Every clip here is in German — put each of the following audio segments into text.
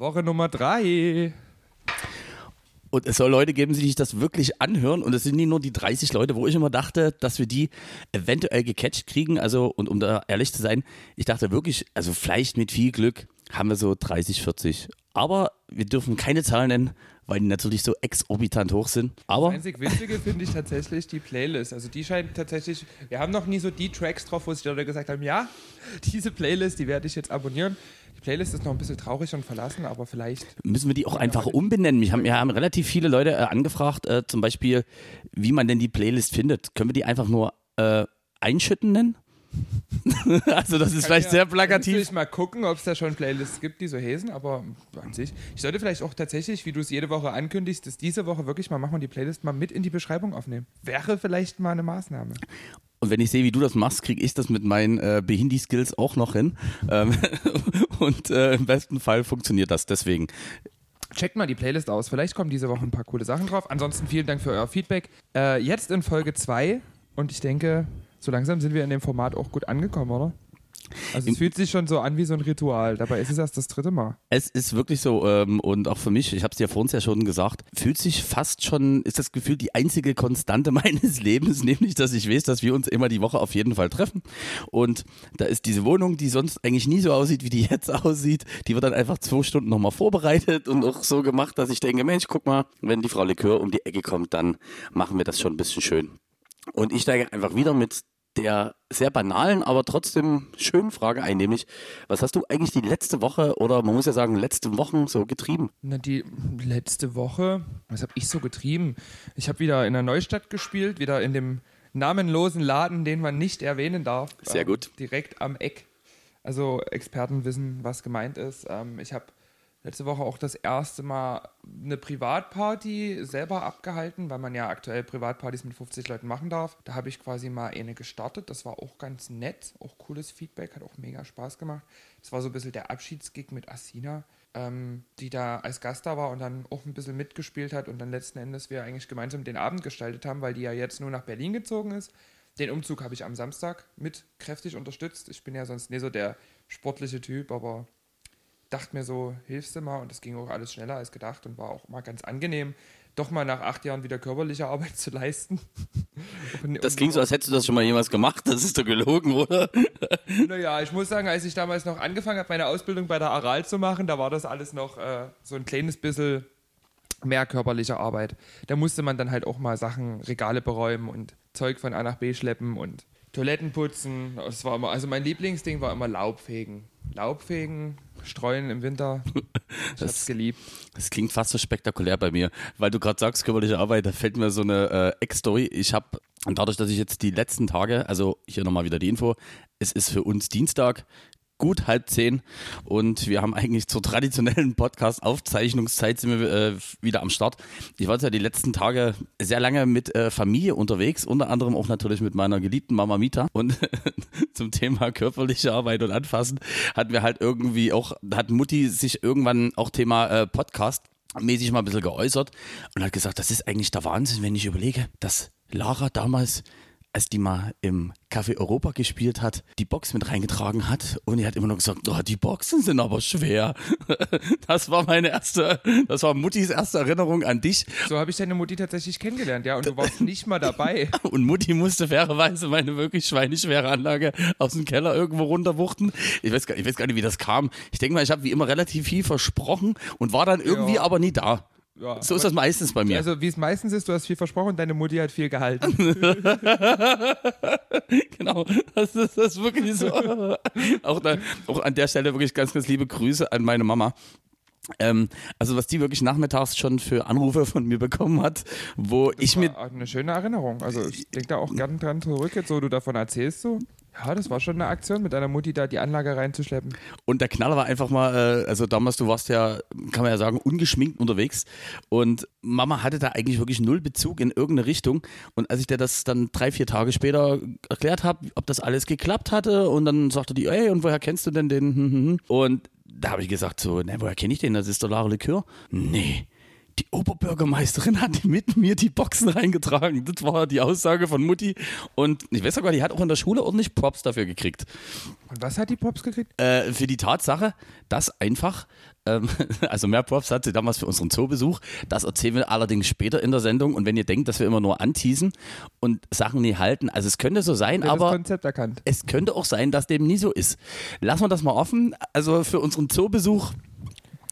Woche Nummer drei. Und es soll Leute geben, die sich das wirklich anhören. Und es sind nicht nur die 30 Leute, wo ich immer dachte, dass wir die eventuell gecatcht kriegen. Also, und um da ehrlich zu sein, ich dachte wirklich, also vielleicht mit viel Glück haben wir so 30, 40. Aber wir dürfen keine Zahlen nennen, weil die natürlich so exorbitant hoch sind. Aber Das einzig Witzige finde ich tatsächlich die Playlist. Also die scheint tatsächlich, wir haben noch nie so die Tracks drauf, wo sich Leute gesagt haben, ja, diese Playlist, die werde ich jetzt abonnieren. Die Playlist ist noch ein bisschen traurig und verlassen, aber vielleicht müssen wir die auch einfach umbenennen. Mich haben, mir haben relativ viele Leute äh, angefragt, äh, zum Beispiel, wie man denn die Playlist findet. Können wir die einfach nur äh, einschütten nennen? also das ist vielleicht ja, sehr plakativ. ich mal gucken, ob es da schon Playlists gibt, die so häsen, aber an sich. Ich sollte vielleicht auch tatsächlich, wie du es jede Woche ankündigst, das diese Woche wirklich mal machen und die Playlist mal mit in die Beschreibung aufnehmen. Wäre vielleicht mal eine Maßnahme. Und wenn ich sehe, wie du das machst, kriege ich das mit meinen äh, Behindi-Skills auch noch hin. Ähm, und äh, im besten Fall funktioniert das. Deswegen Checkt mal die Playlist aus. Vielleicht kommen diese Woche ein paar coole Sachen drauf. Ansonsten vielen Dank für euer Feedback. Äh, jetzt in Folge 2 und ich denke, so langsam sind wir in dem Format auch gut angekommen, oder? Also es fühlt sich schon so an wie so ein Ritual. Dabei ist es erst das dritte Mal. Es ist wirklich so ähm, und auch für mich, ich habe es dir vorhin ja schon gesagt, fühlt sich fast schon, ist das Gefühl die einzige Konstante meines Lebens, nämlich, dass ich weiß, dass wir uns immer die Woche auf jeden Fall treffen. Und da ist diese Wohnung, die sonst eigentlich nie so aussieht, wie die jetzt aussieht, die wird dann einfach zwei Stunden nochmal vorbereitet und auch so gemacht, dass ich denke, Mensch, guck mal, wenn die Frau Likör um die Ecke kommt, dann machen wir das schon ein bisschen schön. Und ich steige einfach wieder mit der sehr banalen, aber trotzdem schönen Frage ein, nämlich, was hast du eigentlich die letzte Woche oder man muss ja sagen, letzte Wochen so getrieben? Na, die letzte Woche, was habe ich so getrieben? Ich habe wieder in der Neustadt gespielt, wieder in dem namenlosen Laden, den man nicht erwähnen darf. Sehr Ähm, gut. Direkt am Eck. Also Experten wissen, was gemeint ist. Ähm, ich habe letzte Woche auch das erste Mal eine Privatparty selber abgehalten, weil man ja aktuell Privatpartys mit 50 Leuten machen darf. Da habe ich quasi mal eine gestartet. Das war auch ganz nett, auch cooles Feedback, hat auch mega Spaß gemacht. Das war so ein bisschen der Abschiedsgig mit Asina, ähm, die da als Gast da war und dann auch ein bisschen mitgespielt hat und dann letzten Endes wir eigentlich gemeinsam den Abend gestaltet haben, weil die ja jetzt nur nach Berlin gezogen ist. Den Umzug habe ich am Samstag mit kräftig unterstützt. Ich bin ja sonst nicht so der sportliche Typ, aber dachte mir so, hilfst du mal und das ging auch alles schneller als gedacht und war auch mal ganz angenehm, doch mal nach acht Jahren wieder körperliche Arbeit zu leisten. Und- Das klingt so, als hättest du das schon mal jemals gemacht. Das ist doch gelogen, oder? Naja, ich muss sagen, als ich damals noch angefangen habe, meine Ausbildung bei der Aral zu machen, da war das alles noch äh, so ein kleines bisschen mehr körperliche Arbeit. Da musste man dann halt auch mal Sachen, Regale beräumen und Zeug von A nach B schleppen und Toiletten putzen. Das war immer, also mein Lieblingsding war immer Laubfegen. Laubfegen, streuen im Winter. Ich hab's geliebt. Das klingt fast so spektakulär bei mir, weil du gerade sagst, körperliche Arbeit, da fällt mir so eine äh, Ex-Story. Ich habe, und dadurch, dass ich jetzt die letzten Tage, also hier nochmal wieder die Info, es ist für uns Dienstag, gut halb zehn und wir haben eigentlich zur traditionellen Podcast-Aufzeichnungszeit sind wir äh, wieder am Start. Ich war jetzt ja die letzten Tage sehr lange mit äh, Familie unterwegs, unter anderem auch natürlich mit meiner geliebten Mama Mita und zum Thema körperliche Arbeit und Anfassen hatten wir halt irgendwie auch, hat Mutti sich irgendwann auch Thema äh, Podcast mäßig mal ein bisschen geäußert und hat gesagt, das ist eigentlich der Wahnsinn, wenn ich überlege, dass Lara damals als die mal im Café Europa gespielt hat, die Box mit reingetragen hat und die hat immer noch gesagt, oh, die Boxen sind aber schwer. Das war meine erste, das war Muttis erste Erinnerung an dich So habe ich deine Mutti tatsächlich kennengelernt, ja, und du warst nicht mal dabei. und Mutti musste fairerweise meine wirklich schweineschwere Anlage aus dem Keller irgendwo runterwuchten. Ich weiß gar, ich weiß gar nicht, wie das kam. Ich denke mal, ich habe wie immer relativ viel versprochen und war dann irgendwie Ja. aber nie da. Ja, So ist das meistens bei mir. Also wie es meistens ist, du hast viel versprochen, deine Mutti hat viel gehalten. Genau, das ist, das ist wirklich so. auch, da, auch an der Stelle wirklich ganz, ganz liebe Grüße an meine Mama. Ähm, also was die wirklich nachmittags schon für Anrufe von mir bekommen hat, wo ich mir eine schöne Erinnerung. Also ich denke da auch gern dran zurück, jetzt so du davon erzählst so. Ja, das war schon eine Aktion, mit deiner Mutti da die Anlage reinzuschleppen. Und der Knaller war einfach mal, äh, also damals, du warst ja, kann man ja sagen, ungeschminkt unterwegs. Und Mama hatte da eigentlich wirklich null Bezug in irgendeine Richtung. Und als ich dir das dann drei, vier Tage später erklärt habe, ob das alles geklappt hatte, und dann sagte die, ey, und woher kennst du denn den? Und da habe ich gesagt, so, ne, woher kenne ich den? Das ist der Lara Likör. Nee. Die Oberbürgermeisterin hat mit mir die Boxen reingetragen. Das war die Aussage von Mutti. Und ich weiß sogar, die hat auch in der Schule ordentlich Props dafür gekriegt Und was hat die Pops gekriegt? äh, für die Tatsache, dass einfach Ähm, also mehr Props hat sie damals für unseren Zoobesuch. Das erzählen wir allerdings später in der Sendung. Und wenn ihr denkt, dass wir immer nur anteasen und Sachen nie halten, also es könnte so sein, aber das Konzept erkannt. es könnte auch sein, dass dem nie so ist. Lassen wir das mal offen. Also für unseren Zoobesuch,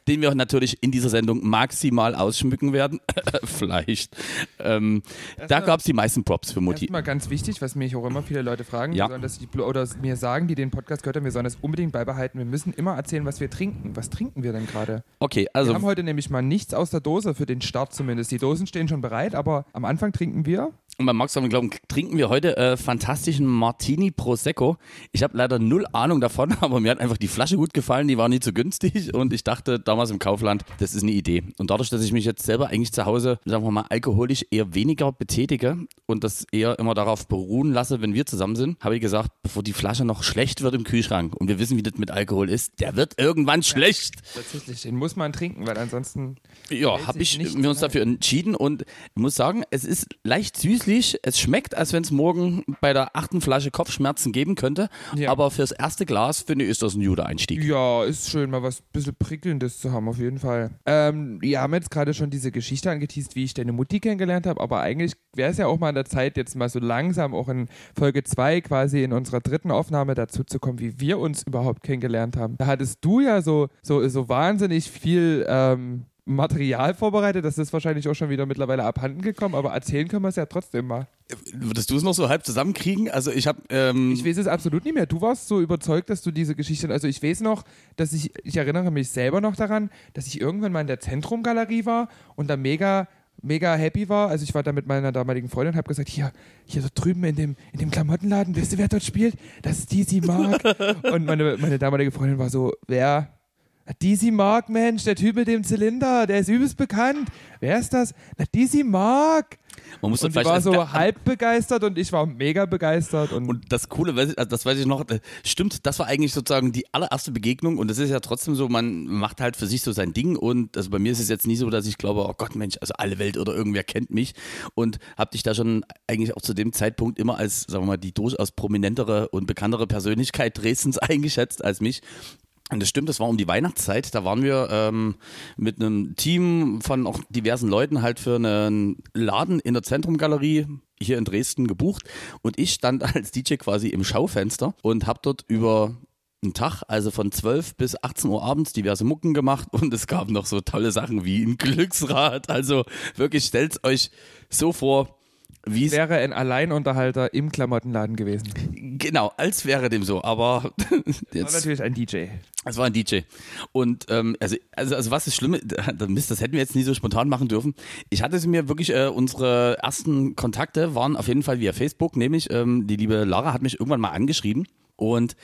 den wir natürlich in dieser Sendung maximal ausschmücken werden, vielleicht. Ähm, da gab es die meisten Props für Mutti. Erstmal ganz wichtig, was mich auch immer viele Leute fragen, Ja. wir sollen das, oder mir sagen, die den Podcast gehört haben, wir sollen das unbedingt beibehalten. Wir müssen immer erzählen, was wir trinken. Was trinken wir denn gerade? Okay, Wir also haben heute nämlich mal nichts aus der Dose für den Start zumindest. Die Dosen stehen schon bereit, aber am Anfang trinken wir. Und bei Max haben glauben, trinken wir heute äh, fantastischen Martini Prosecco. Ich habe leider null Ahnung davon, aber mir hat einfach die Flasche gut gefallen, die war nie zu günstig und ich dachte damals im Kaufland, das ist eine Idee. Und dadurch, dass ich mich jetzt selber eigentlich zu Hause, sagen wir mal, alkoholisch eher weniger betätige und das eher immer darauf beruhen lasse, wenn wir zusammen sind, habe ich gesagt, bevor die Flasche noch schlecht wird im Kühlschrank und wir wissen, wie das mit Alkohol ist, der wird irgendwann schlecht. Tatsächlich, den muss man trinken, weil ansonsten. Ja, habe ich wir uns dafür entschieden und ich muss sagen, es ist leicht süßlich. Es schmeckt, als wenn es morgen bei der achten Flasche Kopfschmerzen geben könnte. Ja. Aber fürs erste Glas finde ich, ist das ein guter Einstieg. Ja, ist schön, mal was bisschen Prickelndes zu haben, auf jeden Fall. Ähm, wir haben jetzt gerade schon diese Geschichte angeteased, wie ich deine Mutti kennengelernt habe, aber eigentlich wäre es ja auch mal an der Zeit, jetzt mal so langsam auch in Folge 2 quasi in unserer dritten Aufnahme dazu zu kommen, wie wir uns überhaupt kennengelernt haben. Da hattest du ja so, so, so wahnsinnig viel ähm, Material vorbereitet, das ist wahrscheinlich auch schon wieder mittlerweile abhanden gekommen, aber erzählen können wir es ja trotzdem mal. Würdest du es noch so halb zusammenkriegen? Also ich habe, ähm, Ich weiß es absolut nicht mehr. Du warst so überzeugt, dass du diese Geschichte. Also ich weiß noch, dass ich, ich erinnere mich selber noch daran, dass ich irgendwann mal in der Zentrumgalerie war und da mega, mega happy war. Also ich war da mit meiner damaligen Freundin und habe gesagt, hier, hier so drüben in dem, in dem Klamottenladen, weißt du, wer dort spielt? Das ist DC Mark. und meine, meine damalige Freundin war so, wer? DC Mark, Mensch, der Typ mit dem Zylinder, der ist übelst bekannt. Wer ist das? Na, DC Mark. man muss Und das vielleicht war so halb begeistert und ich war mega begeistert. Und, Und das Coole, ich- also das weiß ich noch, äh, stimmt, das war eigentlich sozusagen die allererste Begegnung und es ist ja trotzdem so, man macht halt für sich so sein Ding und also bei mir ist es jetzt nicht so, dass ich glaube, oh Gott, Mensch, also alle Welt oder irgendwer kennt mich und hab dich da schon eigentlich auch zu dem Zeitpunkt immer als, sagen wir mal, die durchaus prominentere und bekanntere Persönlichkeit Dresdens eingeschätzt als mich. Und das stimmt, das war um die Weihnachtszeit. Da waren wir ähm, mit einem Team von auch diversen Leuten halt für einen Laden in der Zentrumgalerie hier in Dresden gebucht. Und ich stand als DJ quasi im Schaufenster und habe dort über einen Tag, also von 12 bis 18 Uhr abends, diverse Mucken gemacht. Und es gab noch so tolle Sachen wie ein Glücksrad. Also wirklich, stellt euch so vor, wie es wäre ein Alleinunterhalter im Klamottenladen gewesen. genau, als wäre dem so. Aber War jetzt natürlich ein DJ. Es war ein DJ. Und ähm, also, also, also was ist Schlimme, Mist, das hätten wir jetzt nie so spontan machen dürfen. Ich hatte es mir wirklich, äh, unsere ersten Kontakte waren auf jeden Fall via Facebook, nämlich ähm, die liebe Lara hat mich irgendwann mal angeschrieben und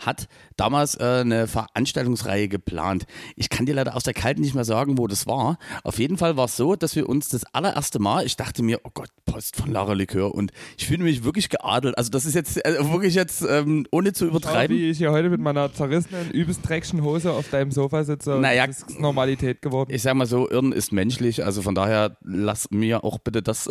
hat damals äh, eine Veranstaltungsreihe geplant. Ich kann dir leider aus der Kalten nicht mehr sagen, wo das war. Auf jeden Fall war es so, dass wir uns das allererste Mal, ich dachte mir, oh Gott, Post von Lara Likör und ich fühle mich wirklich geadelt. Also das ist jetzt äh, wirklich jetzt, ähm, ohne zu Schau, übertreiben. wie ich hier heute mit meiner zerrissenen, übelst dreckigen Hose auf deinem Sofa sitze. Naja, das ist Normalität geworden. Ich sag mal so, Irren ist menschlich, also von daher lass mir auch bitte das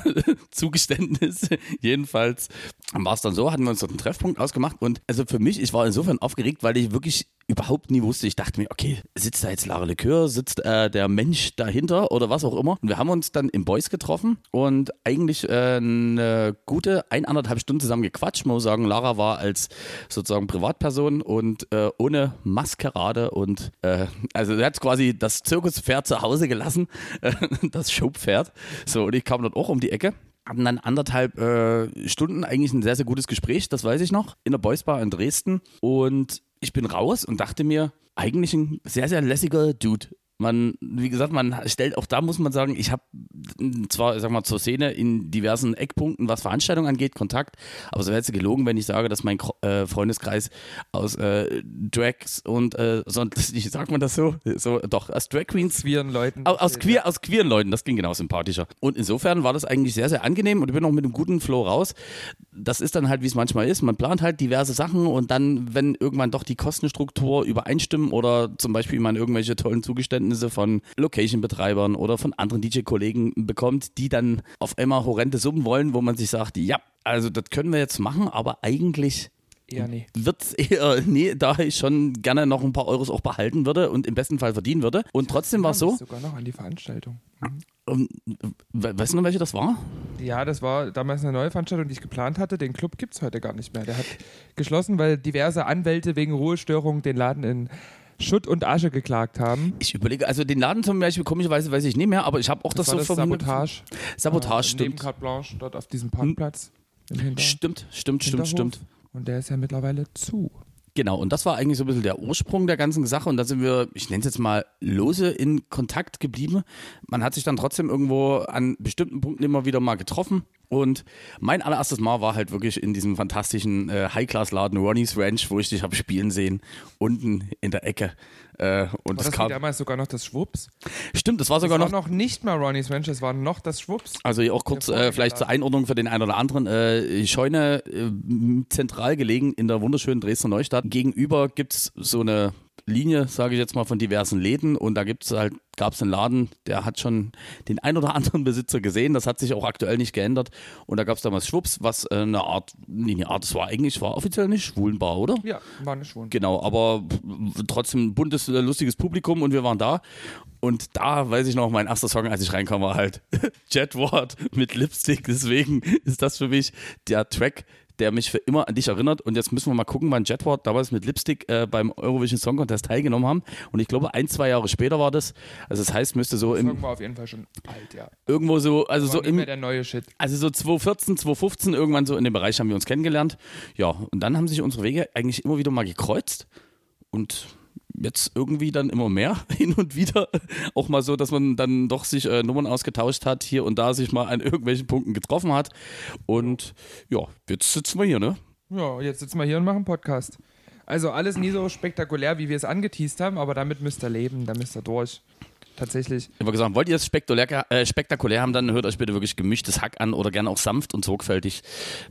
Zugeständnis. Jedenfalls war es dann so, hatten wir uns dort einen Treffpunkt ausgemacht und also für mich, ich war insofern aufgeregt, weil ich wirklich überhaupt nie wusste. Ich dachte mir, okay, sitzt da jetzt Lara Likör, sitzt äh, der Mensch dahinter oder was auch immer. Und wir haben uns dann im Boys getroffen und eigentlich äh, eine gute ein, anderthalb Stunden zusammen gequatscht. Man muss sagen, Lara war als sozusagen Privatperson und äh, ohne Maskerade und äh, also er hat quasi das Zirkuspferd zu Hause gelassen, das Showpferd. So, und ich kam dort auch um die Ecke. Hatten dann anderthalb äh, Stunden eigentlich ein sehr, sehr gutes Gespräch, das weiß ich noch, in der Boys Bar in Dresden. Und ich bin raus und dachte mir, eigentlich ein sehr, sehr lässiger Dude. Man, wie gesagt, man stellt, auch da muss man sagen, ich habe zwar, sag mal, zur Szene in diversen Eckpunkten, was Veranstaltungen angeht, Kontakt, aber es wäre jetzt gelogen, wenn ich sage, dass mein äh, Freundeskreis aus äh, Drags und, äh, sonst, wie sagt man das so? so doch, aus Drag Queens Queeren Leuten. aus, aus, queer, aus queeren Leuten, das ging genau sympathischer. Und insofern war das eigentlich sehr, sehr angenehm und ich bin auch mit einem guten Flow raus. Das ist dann halt, wie es manchmal ist. Man plant halt diverse Sachen und dann, wenn irgendwann doch die Kostenstruktur übereinstimmen oder zum Beispiel man irgendwelche tollen Zugeständnisse von Location-Betreibern oder von anderen DJ-Kollegen bekommt, die dann auf einmal horrende Summen wollen, wo man sich sagt, ja, also das können wir jetzt machen, aber eigentlich Eher nee. Wird's eher, nee, da ich schon gerne noch ein paar Euros auch behalten würde und im besten Fall verdienen würde. Und trotzdem war es so, Sogar noch an die Veranstaltung. Mhm. um, we- weißt du noch, welche das war? Ja, das war damals eine neue Veranstaltung, die ich geplant hatte. Den Club gibt es heute gar nicht mehr. Der hat geschlossen, weil diverse Anwälte wegen Ruhestörung den Laden in Schutt und Asche geklagt haben. Ich überlege, also den Laden zum Beispiel, komischerweise weiß ich nicht mehr, aber ich habe auch das, Das war so das vermutet. Sabotage. Sabotage, Äh, Neben stimmt. Carte Blanche, dort auf diesem Parkplatz. Hinter Stimmt, stimmt, stimmt, stimmt. Und der ist ja mittlerweile zu. Genau, und das war eigentlich so ein bisschen der Ursprung der ganzen Sache. Und da sind wir, ich nenne es jetzt mal, lose in Kontakt geblieben. Man hat sich dann trotzdem irgendwo an bestimmten Punkten immer wieder mal getroffen. Und mein allererstes Mal war halt wirklich in diesem fantastischen äh, High-Class-Laden Ronnie's Ranch, wo ich dich habe spielen sehen, unten in der Ecke. Äh, und War das das kam. damals sogar noch das Schwupps? Stimmt, das war Das sogar war noch noch nicht mal Ronnie's Ranch, es war noch das Schwupps. Also hier auch kurz äh, vielleicht zur. Einordnung für den einen oder anderen. Äh, Scheune äh, zentral gelegen in der wunderschönen Dresdner Neustadt. Gegenüber gibt es so eine Linie, sage ich jetzt mal, von diversen Läden und da gibt's halt, gab es einen Laden, der hat schon den ein oder anderen Besitzer gesehen. Das hat sich auch aktuell nicht geändert. Und da gab es damals Schwupps, was äh, eine Art, nee, eine Art, es war eigentlich, war offiziell nicht Schwulenbar, oder? Ja, war eine Schwund. Genau, aber trotzdem ein buntes, äh, lustiges Publikum und wir waren da. Und da weiß ich noch, mein erster Song, als ich reinkam, war halt Jetward mit Lipstick. Deswegen ist das für mich der Track, der mich für immer an dich erinnert. Und jetzt müssen wir mal gucken, wann Jetward damals mit Lipstick äh, beim Eurovision Song Contest teilgenommen haben. Und ich glaube, ein, zwei Jahre später war das. Also das heißt, müsste so Der im, Song war auf jeden Fall schon alt, ja. irgendwo so, also War so im, der neue Shit. also so 2014, 2015, irgendwann so in dem Bereich haben wir uns kennengelernt. Ja, und dann haben sich unsere Wege eigentlich immer wieder mal gekreuzt. Und jetzt irgendwie dann immer mehr hin und wieder. Auch mal so, dass man dann doch sich äh, Nummern ausgetauscht hat, hier und da sich mal an irgendwelchen Punkten getroffen hat. Und ja, jetzt sitzen wir hier, ne? Ja, jetzt sitzen wir hier und machen Podcast. Also alles nie so spektakulär, wie wir es angeteased haben, aber damit müsst ihr leben, da müsst ihr durch. Tatsächlich. Ich habe gesagt, wollt ihr es spektakulär, äh, spektakulär haben, dann hört euch bitte wirklich gemischtes Hack an oder gerne auch sanft und sorgfältig.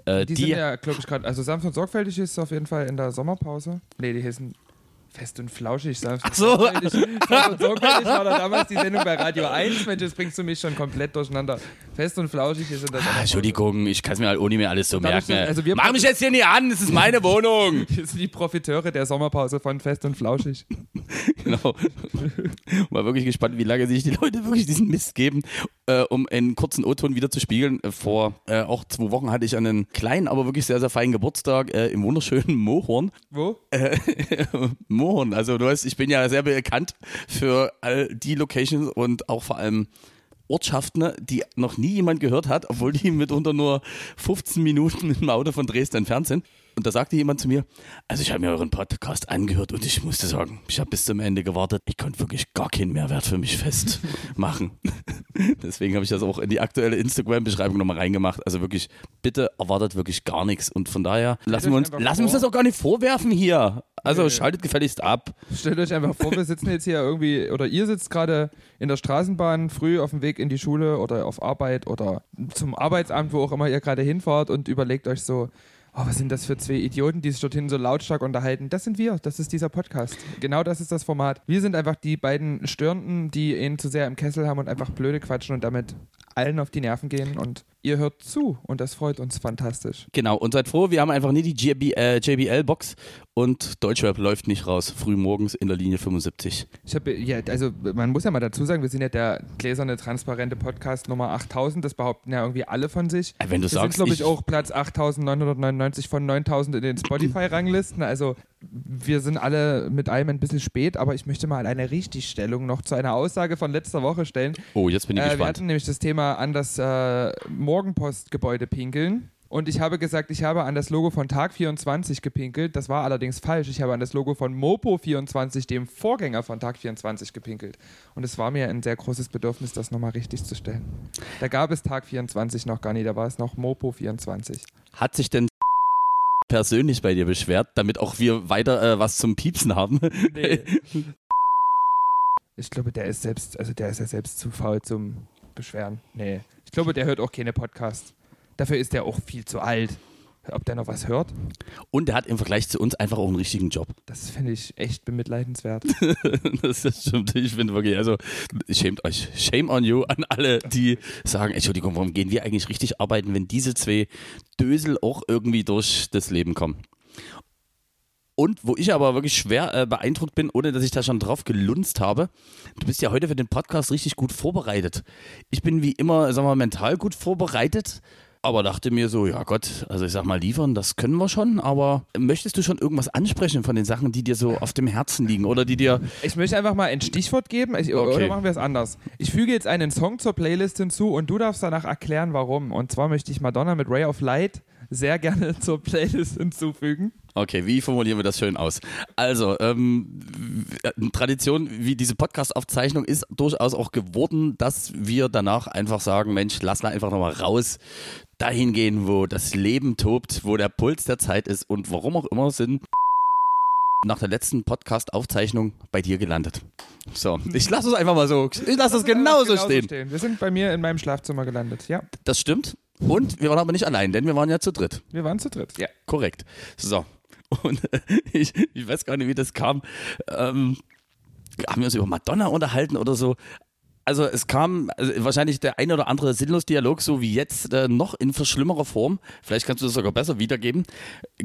Äh, Die, sind ja, glaube ich, gerade, also sanft und sorgfältig ist auf jeden Fall in der Sommerpause. Nee, die heißen fest und flauschig. Sanft und so. sorgfältig. Sorgfältig war da damals die Sendung bei Radio 1. Mensch, jetzt bringst du mich schon komplett durcheinander. Fest und flauschig ist in der Ah. Entschuldigung, ich kann es mir halt ohne mehr alles so merken. dass- also wir- Mach mich jetzt hier nicht an, es ist meine Wohnung. Wir sind die Profiteure der Sommerpause von Fest und Flauschig. Genau. Mal wirklich gespannt, wie lange sich die Leute wirklich diesen Mist geben, äh, um einen kurzen O-Ton wieder zu spiegeln. Äh, Vor äh, auch zwei Wochen hatte ich einen kleinen, aber wirklich sehr, sehr feinen Geburtstag äh, im wunderschönen Mohorn. Wo? Mohorn, also du weißt, ich bin ja sehr bekannt für all die Locations und auch vor allem Ortschaften, die noch nie jemand gehört hat, obwohl die mitunter nur 15 Minuten mit dem Auto von Dresden entfernt sind. Und da sagte jemand zu mir, also ich habe mir euren Podcast angehört und ich musste sagen, ich habe bis zum Ende gewartet. Ich konnte wirklich gar keinen Mehrwert für mich festmachen. Deswegen habe ich das auch in die aktuelle Instagram-Beschreibung nochmal reingemacht. Also wirklich, bitte erwartet wirklich gar nichts. Und von daher lassen wir uns, lassen wir uns das auch gar nicht vorwerfen hier. Also schaltet gefälligst ab. Stellt euch einfach vor, wir sitzen jetzt hier irgendwie, oder ihr sitzt gerade in der Straßenbahn früh auf dem Weg in die Schule oder auf Arbeit oder zum Arbeitsamt, wo auch immer ihr gerade hinfahrt und überlegt euch so, oh, was sind das für zwei Idioten, die sich dorthin so lautstark unterhalten? Das sind wir, das ist dieser Podcast. Genau das ist das Format. Wir sind einfach die beiden Störenden, die ihn zu sehr im Kessel haben und einfach blöde quatschen und damit allen auf die Nerven gehen und ihr hört zu und das freut uns fantastisch. Genau, und seid froh, wir haben einfach nie die JB, äh, JBL-Box und Deutschrap läuft nicht raus, früh morgens in der Linie 75. Ich habe ja, also man muss ja mal dazu sagen, wir sind ja der gläserne, transparente Podcast Nummer 8000. Das behaupten ja irgendwie alle von sich. Äh, Wenn du wir sind, sagst, glaube ich, ich- auch Platz 8999 von 9000 in den Spotify-Ranglisten. Also wir sind alle mit allem ein bisschen spät, aber ich möchte mal eine Richtigstellung noch zu einer Aussage von letzter Woche stellen. Oh, jetzt bin ich Äh, wir gespannt. hatten nämlich das Thema an das äh, Morgenpostgebäude pinkeln. Und ich habe gesagt, ich habe an das Logo von Tag 24 gepinkelt. Das war allerdings falsch. Ich habe an das Logo von Mopo 24, dem Vorgänger von Tag 24, gepinkelt. Und es war mir ein sehr großes Bedürfnis, das nochmal richtig zu stellen. Da gab es Tag 24 noch gar nicht, da war es noch Mopo 24. Hat sich denn persönlich bei dir beschwert, damit auch wir weiter äh, was zum Piepsen haben? Nee. Ich glaube, der ist selbst, also der ist ja selbst zu faul zum Beschweren. Nee. Ich glaube, der hört auch keine Podcast. Dafür ist der auch viel zu alt. Ob der noch was hört? Und er hat im Vergleich zu uns einfach auch einen richtigen Job. Das finde ich echt bemitleidenswert. das ist stimmt. Ich finde wirklich, also schämt euch. Shame on you an alle, die sagen, Entschuldigung, warum gehen wir eigentlich richtig arbeiten, wenn diese zwei Dösel auch irgendwie durch das Leben kommen? Und wo ich aber wirklich schwer äh, beeindruckt bin, ohne dass ich da schon drauf gelunzt habe, du bist ja heute für den Podcast richtig gut vorbereitet. Ich bin wie immer, sagen wir mal, mental gut vorbereitet aber dachte mir so, ja Gott, also ich sag mal, liefern, das können wir schon, aber möchtest du schon irgendwas ansprechen von den Sachen, die dir so auf dem Herzen liegen oder die dir. Ich möchte einfach mal ein Stichwort geben, ich, okay. oder machen wir es anders. Ich füge jetzt einen Song zur Playlist hinzu und du darfst danach erklären, warum. Und zwar möchte ich Madonna mit Ray of Light sehr gerne zur Playlist hinzufügen. Okay, wie formulieren wir das schön aus? Also, ähm, Tradition wie diese Podcast-Aufzeichnung ist durchaus auch geworden, dass wir danach einfach sagen, Mensch, lass mal einfach nochmal raus, dahin gehen, wo das Leben tobt, wo der Puls der Zeit ist und warum auch immer sind nach der letzten Podcast-Aufzeichnung bei dir gelandet. So, ich lasse es einfach mal so. Ich lasse es genauso, genauso stehen. stehen. Wir sind bei mir in meinem Schlafzimmer gelandet, ja. Das stimmt. Und wir waren aber nicht allein, denn wir waren ja zu dritt. Wir waren zu dritt, ja. Korrekt. So. Und ich, ich weiß gar nicht, wie das kam. Ähm, haben wir uns über Madonna unterhalten oder so also es kam also wahrscheinlich der ein oder andere sinnlos Dialog, so wie jetzt, äh, noch in verschlimmerer Form. Vielleicht kannst du das sogar besser wiedergeben.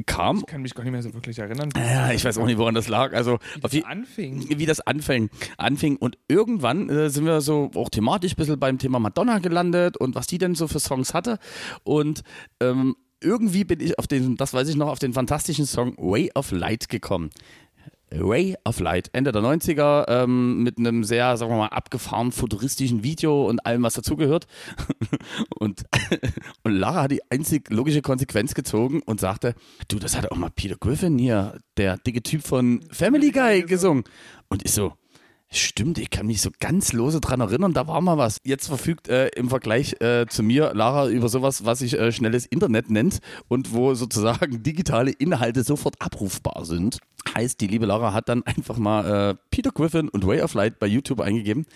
Kam. Ich kann mich gar nicht mehr so wirklich erinnern. Ja, ich weiß auch nicht, woran das lag. Also wie das wie, anfing. Wie das anfing. anfing. Und irgendwann äh, sind wir so auch thematisch ein bisschen beim Thema Madonna gelandet und was die denn so für Songs hatte. Und ähm, irgendwie bin ich auf den, das weiß ich noch, auf den fantastischen Song Way of Light gekommen. Ray of Light, Ende der 90er, ähm, mit einem sehr, sagen wir mal, abgefahren futuristischen Video und allem, was dazugehört. und, und Lara hat die einzig logische Konsequenz gezogen und sagte, du, das hat auch mal Peter Griffin hier, der dicke Typ von Family Guy, gesungen. Und ich so, Stimmt, ich kann mich so ganz lose dran erinnern, da war mal was. Jetzt verfügt äh, im Vergleich äh, zu mir Lara über sowas, was sich äh, schnelles Internet nennt und wo sozusagen digitale Inhalte sofort abrufbar sind. Heißt, die liebe Lara hat dann einfach mal äh, Peter Griffin und Way of Light bei YouTube eingegeben.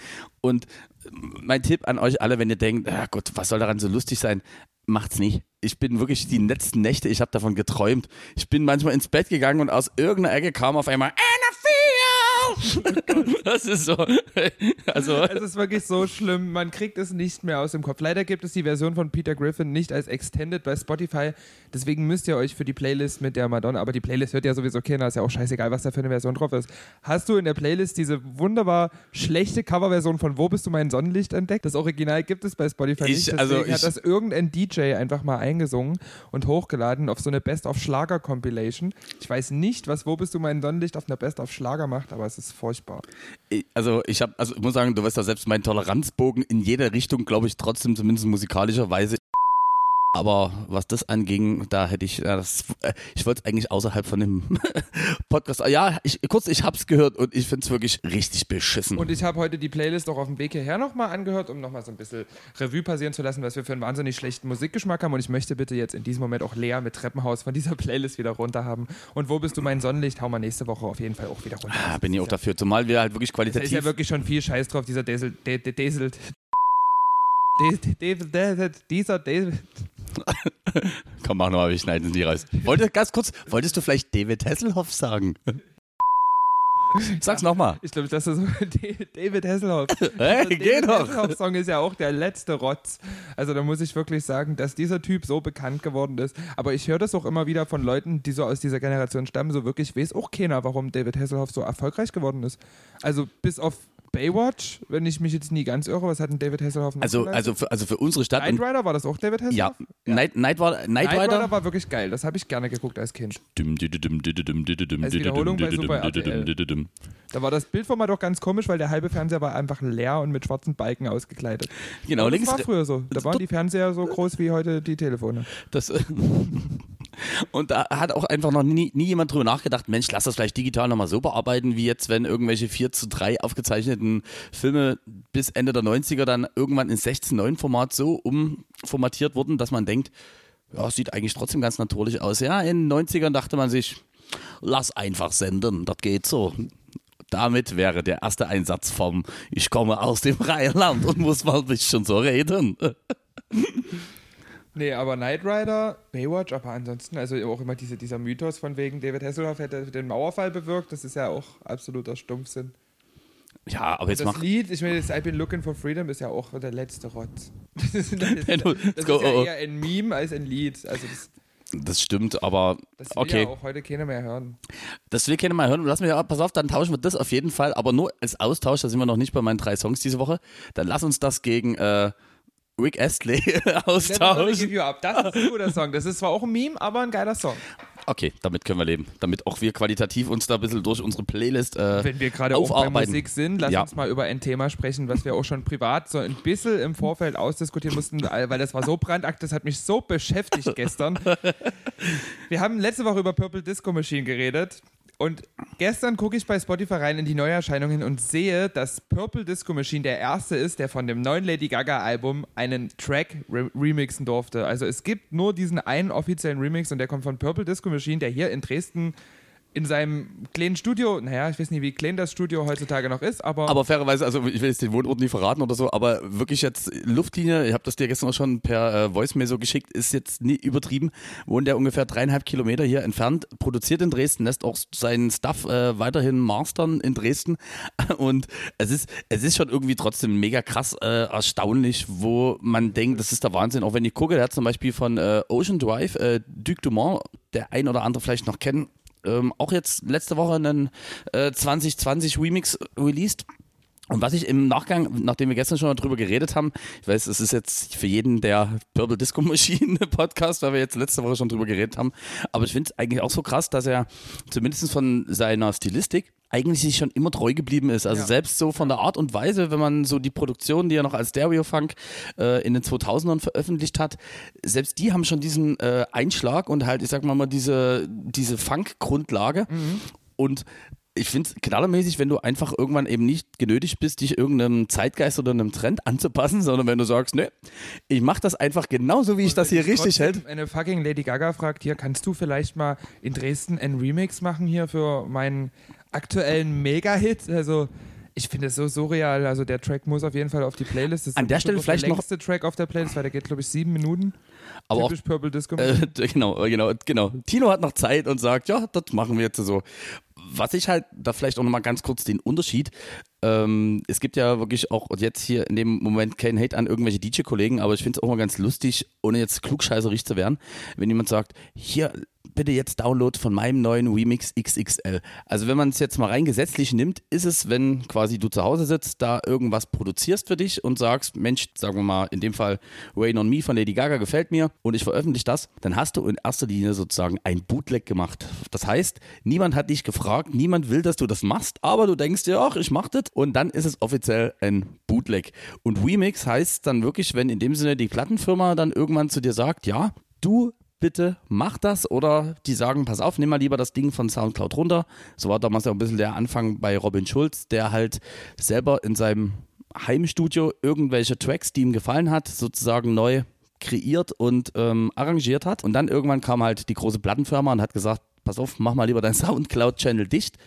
Und mein Tipp an euch alle, wenn ihr denkt, ah Gott, was soll daran so lustig sein? Macht's nicht. Ich bin wirklich die letzten Nächte, ich habe davon geträumt. Ich bin manchmal ins Bett gegangen und aus irgendeiner Ecke kam auf einmal das ist so. Also. Es ist wirklich so schlimm. Man kriegt es nicht mehr aus dem Kopf. Leider gibt es die Version von Peter Griffin nicht als Extended bei Spotify. Deswegen müsst ihr euch für die Playlist mit der Madonna, aber die Playlist hört ja sowieso keiner, ist ja auch scheißegal, was da für eine Version drauf ist. Hast du in der Playlist diese wunderbar schlechte Coverversion von Wo bist du mein Sonnenlicht entdeckt? Das Original gibt es bei Spotify ich, nicht. Deswegen also ich, hat das irgendein DJ einfach mal eingesungen und hochgeladen auf so eine Best-of-Schlager-Compilation. Ich weiß nicht, was Wo bist du mein Sonnenlicht auf einer Best-of-Schlager macht, aber es ist furchtbar. Also ich habe, also ich muss sagen, du weißt ja selbst, mein Toleranzbogen in jeder Richtung, glaube ich, trotzdem zumindest musikalischerweise aber was das anging, da hätte ich, das, äh, ich wollte es eigentlich außerhalb von dem Podcast. Ja, ich, kurz, ich habe es gehört und ich finde es wirklich richtig beschissen. Und ich habe heute die Playlist auch auf dem Weg hierher nochmal angehört, um nochmal so ein bisschen Revue passieren zu lassen, was wir für einen wahnsinnig schlechten Musikgeschmack haben. Und ich möchte bitte jetzt in diesem Moment auch Lea mit Treppenhaus von dieser Playlist wieder runter haben. Und wo bist du mein Sonnenlicht? Hau mal nächste Woche auf jeden Fall auch wieder runter. Ah, bin ich auch dafür, zumal wir halt wirklich qualitativ. Da ist ja wirklich schon viel Scheiß drauf, dieser Desel, Desel, dieser David. Komm, mach nochmal, wir schneiden es nie raus. Wollte, ganz kurz, wolltest du vielleicht David Hasselhoff sagen? Sag's nochmal. Ich glaube, das ist David Hasselhoff. Hey, also. Der Hasselhoff-Song ist ja auch der letzte Rotz. Also da muss ich wirklich sagen, dass dieser Typ so bekannt geworden ist. Aber ich höre das auch immer wieder von Leuten, die so aus dieser Generation stammen, so wirklich weiß auch keiner, warum David Hasselhoff so erfolgreich geworden ist. Also bis auf Baywatch, wenn ich mich jetzt nie ganz irre. Was hat denn David Hasselhoff noch also, also, für, also für unsere Stadt. Knight Rider war das auch David Hasselhoff? Ja, ja. Night, Night, Night, Night Rider. Rider war wirklich geil. Das habe ich gerne geguckt als Kind. Als Wiederholung bei Super RTL. Da war das Bildformat doch ganz komisch, weil der halbe Fernseher war einfach leer und mit schwarzen Balken ausgekleidet. Genau, Aber links. Das war früher so. Da waren die Fernseher so groß wie heute die Telefone. Das, und da hat auch einfach noch nie, nie jemand drüber nachgedacht, Mensch, lass das vielleicht digital nochmal so bearbeiten, wie jetzt, wenn irgendwelche 4 zu 3 aufgezeichneten Filme bis Ende der 90er dann irgendwann in 16.9 Format so umformatiert wurden, dass man denkt, ja, sieht eigentlich trotzdem ganz natürlich aus. Ja, in den 90ern dachte man sich, lass einfach senden, das geht so. Damit wäre der erste Einsatz vom Ich komme aus dem Rheinland und muss mal ein bisschen so reden. Nee, aber Knight Rider, Baywatch, aber ansonsten, also auch immer diese, dieser Mythos von wegen David Hasselhoff hätte den Mauerfall bewirkt, das ist ja auch absoluter Stumpfsinn. Ja, aber jetzt das mach... Lied, ich meine, das I've been looking for freedom ist ja auch der letzte Rotz. Das, ist, das, das ist ja eher ein Meme als ein Lied. Also das Das stimmt, aber Das will okay. ja auch heute keiner mehr hören. Das will keiner mal hören. Lass mich, ja, pass auf, dann tauschen wir das auf jeden Fall, aber nur als Austausch, da sind wir noch nicht bei meinen drei Songs diese Woche. Dann lass uns das gegen äh, Rick Astley Up. Das ist ein guter Song. Das ist zwar auch ein Meme, aber ein geiler Song. Okay, damit können wir leben. Damit auch wir qualitativ uns da ein bisschen durch unsere Playlist äh, Wenn wir gerade auch bei. Musik sind, lass Ja. uns mal über ein Thema sprechen, was wir auch schon privat so ein bisschen im Vorfeld ausdiskutieren mussten, weil das war so brandakt, das hat mich so beschäftigt gestern. Wir haben letzte Woche über Purple Disco Machine geredet und gestern gucke ich bei Spotify rein in die Neuerscheinungen und sehe, dass Purple Disco Machine der erste ist, der von dem neuen Lady Gaga Album einen Track re remixen durfte. Also es gibt nur diesen einen offiziellen Remix und der kommt von Purple Disco Machine, der hier in Dresden in seinem kleinen Studio, naja, ich weiß nicht, wie klein das Studio heutzutage noch ist, aber, Aber fairerweise, also ich will jetzt den Wohnort nicht verraten oder so, aber wirklich jetzt Luftlinie, ich habe das dir gestern auch schon per äh, Voicemail so geschickt, ist jetzt nie übertrieben, wohnt der ungefähr dreieinhalb Kilometer hier entfernt, produziert in Dresden, lässt auch seinen Stuff äh, weiterhin mastern in Dresden. Und es ist, es ist schon irgendwie trotzdem mega krass äh, erstaunlich, wo man denkt, das ist der Wahnsinn, auch wenn ich gucke, der hat zum Beispiel von äh, Ocean Drive, äh, Duc Dumont, der ein oder andere vielleicht noch kennen, ähm, auch jetzt letzte Woche einen äh, 2020 Remix released. Und was ich im Nachgang, nachdem wir gestern schon darüber geredet haben, ich weiß, es ist jetzt für jeden der Purple Disco Machine Podcast, weil wir jetzt letzte Woche schon drüber geredet haben, aber ich finde es eigentlich auch so krass, dass er zumindest von seiner Stilistik eigentlich sich schon immer treu geblieben ist. Also Ja. selbst so von der Art und Weise, wenn man so die Produktion, die er noch als Stereo-Funk äh, in den 2000ern veröffentlicht hat, selbst die haben schon diesen äh, Einschlag und halt, ich sag mal mal, diese, diese Funk-Grundlage. Und ich finde es knallermäßig, wenn du einfach irgendwann eben nicht genötigt bist, dich irgendeinem Zeitgeist oder einem Trend anzupassen, sondern wenn du sagst, ne, ich mache das einfach genauso, wie ich das hier richtig hält. Eine fucking Lady Gaga fragt, hier, kannst du vielleicht mal in Dresden einen Remix machen hier für meinen aktuellen Mega-Hit? Also, ich finde es so surreal. Also, der Track muss auf jeden Fall auf die Playlist. Das ist An der Stelle auch vielleicht der noch- längste Track auf der Playlist, weil der geht, glaube ich, sieben Minuten. Aber auch Typisch Purple Disco. Äh, genau, genau, genau. Tino hat noch Zeit und sagt, ja, das machen wir jetzt so. Was ich halt, da vielleicht auch nochmal ganz kurz den Unterschied. Ähm, es gibt ja wirklich auch jetzt hier in dem Moment kein Hate an irgendwelche DJ-Kollegen, aber ich finde es auch mal ganz lustig, ohne jetzt klugscheißerig zu werden, wenn jemand sagt, hier, bitte jetzt Download von meinem neuen Remix XXL. Also wenn man es jetzt mal rein gesetzlich nimmt, ist es, wenn quasi du zu Hause sitzt, da irgendwas produzierst für dich und sagst, Mensch, sagen wir mal, in dem Fall Rain on Me von Lady Gaga gefällt mir und ich veröffentliche das, dann hast du in erster Linie sozusagen ein Bootleg gemacht. Das heißt, niemand hat dich gefragt, niemand will, dass du das machst, aber du denkst dir, ach, ich mach das und dann ist es offiziell ein Bootleg. Und Remix heißt dann wirklich, wenn in dem Sinne die Plattenfirma dann irgendwann zu dir sagt, ja, du bitte mach das oder die sagen, pass auf, nimm mal lieber das Ding von Soundcloud runter. So war damals ja ein bisschen der Anfang bei Robin Schulz, der halt selber in seinem Heimstudio irgendwelche Tracks, die ihm gefallen hat, sozusagen neu kreiert und ähm, arrangiert hat. Und dann irgendwann kam halt die große Plattenfirma und hat gesagt, pass auf, mach mal lieber dein Soundcloud-Channel dicht.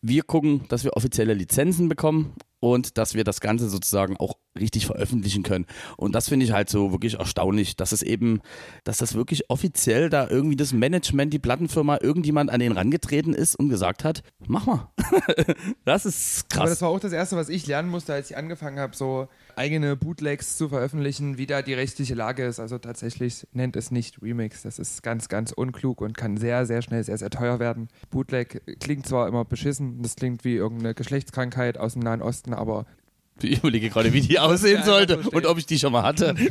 Wir gucken, dass wir offizielle Lizenzen bekommen und dass wir das Ganze sozusagen auch richtig veröffentlichen können. Und das finde ich halt so wirklich erstaunlich, dass es eben, dass das wirklich offiziell da irgendwie das Management, die Plattenfirma, irgendjemand an den rangetreten ist und gesagt hat, mach mal. das ist Aber krass. das war auch das Erste, was ich lernen musste, als ich angefangen habe, so eigene Bootlegs zu veröffentlichen, wie da die rechtliche Lage ist. Also tatsächlich nennt es nicht Remix. Das ist ganz, ganz unklug und kann sehr, sehr schnell sehr, sehr teuer werden. Bootleg klingt zwar immer beschissen, das klingt wie irgendeine Geschlechtskrankheit aus dem Nahen Osten, aber Ich überlege gerade, wie die aussehen einfach sollte so und ob ich die schon mal hatte.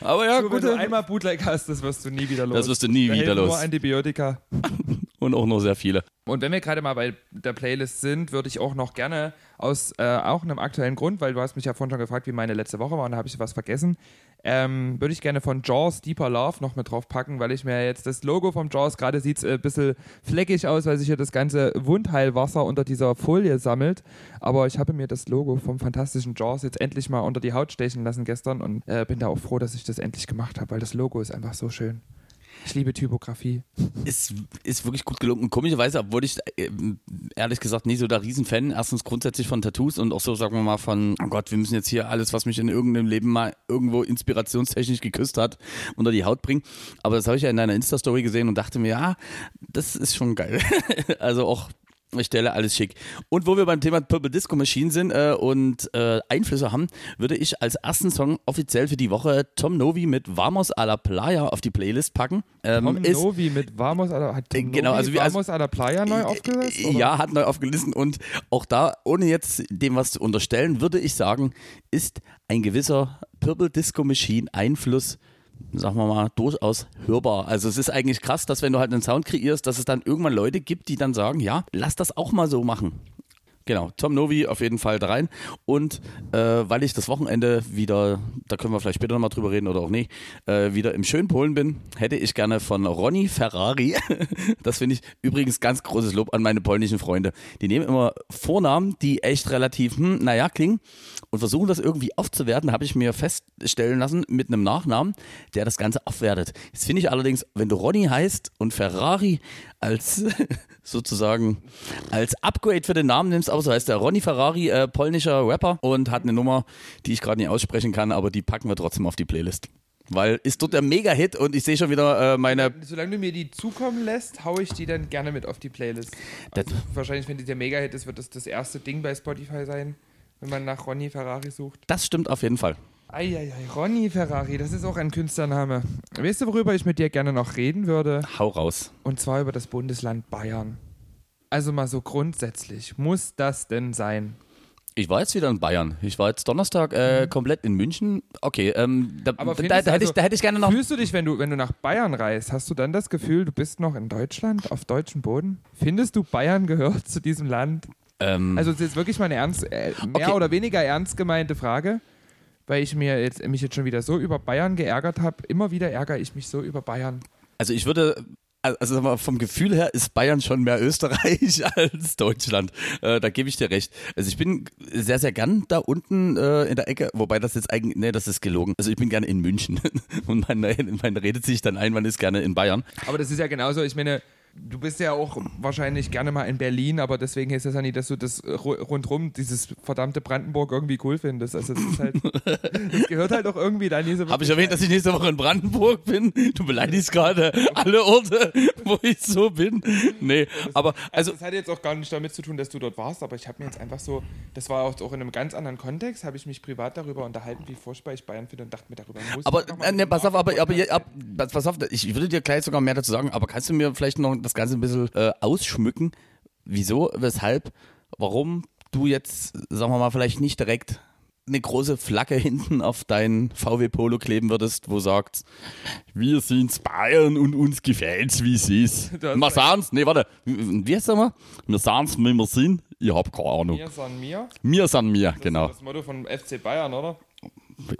Aber ja, wenn gut. du einmal Bootleg hast, das wirst du nie wieder los. Das wirst du nie da wieder los. Nur Antibiotika. Und auch noch sehr viele. Und wenn wir gerade mal bei der Playlist sind, würde ich auch noch gerne aus äh, auch einem aktuellen Grund, weil du hast mich ja vorhin schon gefragt, wie meine letzte Woche war und da habe ich was vergessen, ähm, würde ich gerne von Jaws Deeper Love noch mit drauf packen, weil ich mir jetzt das Logo vom Jaws, gerade sieht es ein bisschen fleckig aus, weil sich hier das ganze Wundheilwasser unter dieser Folie sammelt. Aber ich habe mir das Logo vom fantastischen Jaws jetzt endlich mal unter die Haut stechen lassen gestern und äh, bin da auch froh, dass ich das endlich gemacht habe, weil das Logo ist einfach so schön. Ich liebe Typografie. Ist, ist wirklich gut gelungen. Komischerweise, obwohl ich äh, ehrlich gesagt nie so der Riesenfan, erstens grundsätzlich von Tattoos und auch so, sagen wir mal, von, oh Gott, wir müssen jetzt hier alles, was mich in irgendeinem Leben mal irgendwo inspirationstechnisch geküsst hat, unter die Haut bringen. Aber das habe ich ja in deiner Insta-Story gesehen und dachte mir, ja, das ist schon geil. also auch stelle alles schick. Und wo wir beim Thema Purple Disco Machine sind äh, und äh, Einflüsse haben, würde ich als ersten Song offiziell für die Woche Tom Novi mit Vamos a la Playa auf die Playlist packen. Ähm, Tom ist, Novi mit Vamos a la, hat Tom Genau, Novi also wie- also- Vamos a la Playa neu aufgesetzt? oder? Ja, hat neu aufgelistet und auch da, ohne jetzt dem was zu unterstellen, würde ich sagen, ist ein gewisser Purple Disco Machine Einfluss, sagen wir mal, durchaus hörbar. Also es ist eigentlich krass, dass wenn du halt einen Sound kreierst, dass es dann irgendwann Leute gibt, die dann sagen, ja, lass das auch mal so machen. Genau, Tom Novi auf jeden Fall da rein. Und äh, weil ich das Wochenende wieder, da können wir vielleicht später nochmal drüber reden oder auch nicht, äh, wieder im schönen Polen bin, hätte ich gerne von Ronny Ferrari, das finde ich übrigens ganz großes Lob an meine polnischen Freunde. Die nehmen immer Vornamen, die echt relativ, hm, naja, klingen und versuchen das irgendwie aufzuwerten, habe ich mir feststellen lassen mit einem Nachnamen, der das Ganze aufwertet. Jetzt finde ich allerdings, wenn du Ronny heißt und Ferrari als sozusagen als Upgrade für den Namen nimmst, aber so heißt der Ronny Ferrari, äh, polnischer Rapper und hat eine Nummer, die ich gerade nicht aussprechen kann, aber die packen wir trotzdem auf die Playlist. Weil ist dort der Mega-Hit und ich sehe schon wieder äh, meine. Solange du mir die zukommen lässt, hau ich die dann gerne mit auf die Playlist. Also wahrscheinlich, wenn die der Mega-Hit ist, wird das das erste Ding bei Spotify sein, wenn man nach Ronny Ferrari sucht. Das stimmt auf jeden Fall. Eieiei, Ronny Ferrari, das ist auch ein Künstlername. Weißt du, worüber ich mit dir gerne noch reden würde? Hau raus. Und zwar über das Bundesland Bayern. Also mal so grundsätzlich, muss das denn sein? Ich war jetzt wieder in Bayern. Ich war jetzt Donnerstag äh, komplett in München. Okay, ähm, da, Aber da, da, du hätte ich, also- da hätte ich gerne noch. Fühlst du dich, wenn du, wenn du nach Bayern reist, hast du dann das Gefühl, du bist noch in Deutschland, auf deutschem Boden? Findest du, Bayern gehört zu diesem Land? Ähm, Also das ist wirklich mal eine ernst, äh, mehr Okay. oder weniger ernst gemeinte Frage, weil ich mir jetzt, mich jetzt schon wieder so über Bayern geärgert habe. Immer wieder ärgere ich mich so über Bayern. Also ich würde, also sag mal, vom Gefühl her ist Bayern schon mehr Österreich als Deutschland. Äh, da gebe ich dir recht. Also ich bin sehr, sehr gern da unten äh, in der Ecke, wobei das jetzt eigentlich, nee, das ist gelogen. Also ich bin gerne in München und man, man redet sich dann ein, man ist gerne in Bayern. Aber das ist ja genauso, ich meine, du bist ja auch wahrscheinlich gerne mal in Berlin, aber deswegen heißt das ja nicht, dass du das ru- rundrum, dieses verdammte Brandenburg irgendwie cool findest. Also das ist halt, das gehört halt auch irgendwie da nie so Habe ich erwähnt, dass ich nächste Woche in Brandenburg bin? Du beleidigst gerade alle Orte, wo ich so bin. Nee, aber also das hat jetzt auch gar nicht damit zu tun, dass du dort warst, aber ich habe mir jetzt einfach so, das war auch, auch in einem ganz anderen Kontext, habe ich mich privat darüber unterhalten, wie furchtbar ich Bayern finde und dachte mir darüber muss Aber, äh, ne, pass auf, aber, aber, Podcast ab, pass pass auf, ich würde dir gleich sogar mehr dazu sagen, aber kannst du mir vielleicht noch das Ganze ein bisschen äh, ausschmücken? Wieso, weshalb, warum du jetzt, sagen wir mal, vielleicht nicht direkt eine große Flagge hinten auf dein VW Polo kleben würdest, wo sagt, wir sind's Bayern und uns gefällt's, wie es ist. Wir sahen's, nee, warte, wie heißt das mal? Wir sahen's, wie wir sind. Ich hab keine Ahnung. Mir san mir. Wir sind mir, Das genau. ist das Motto von FC Bayern, oder?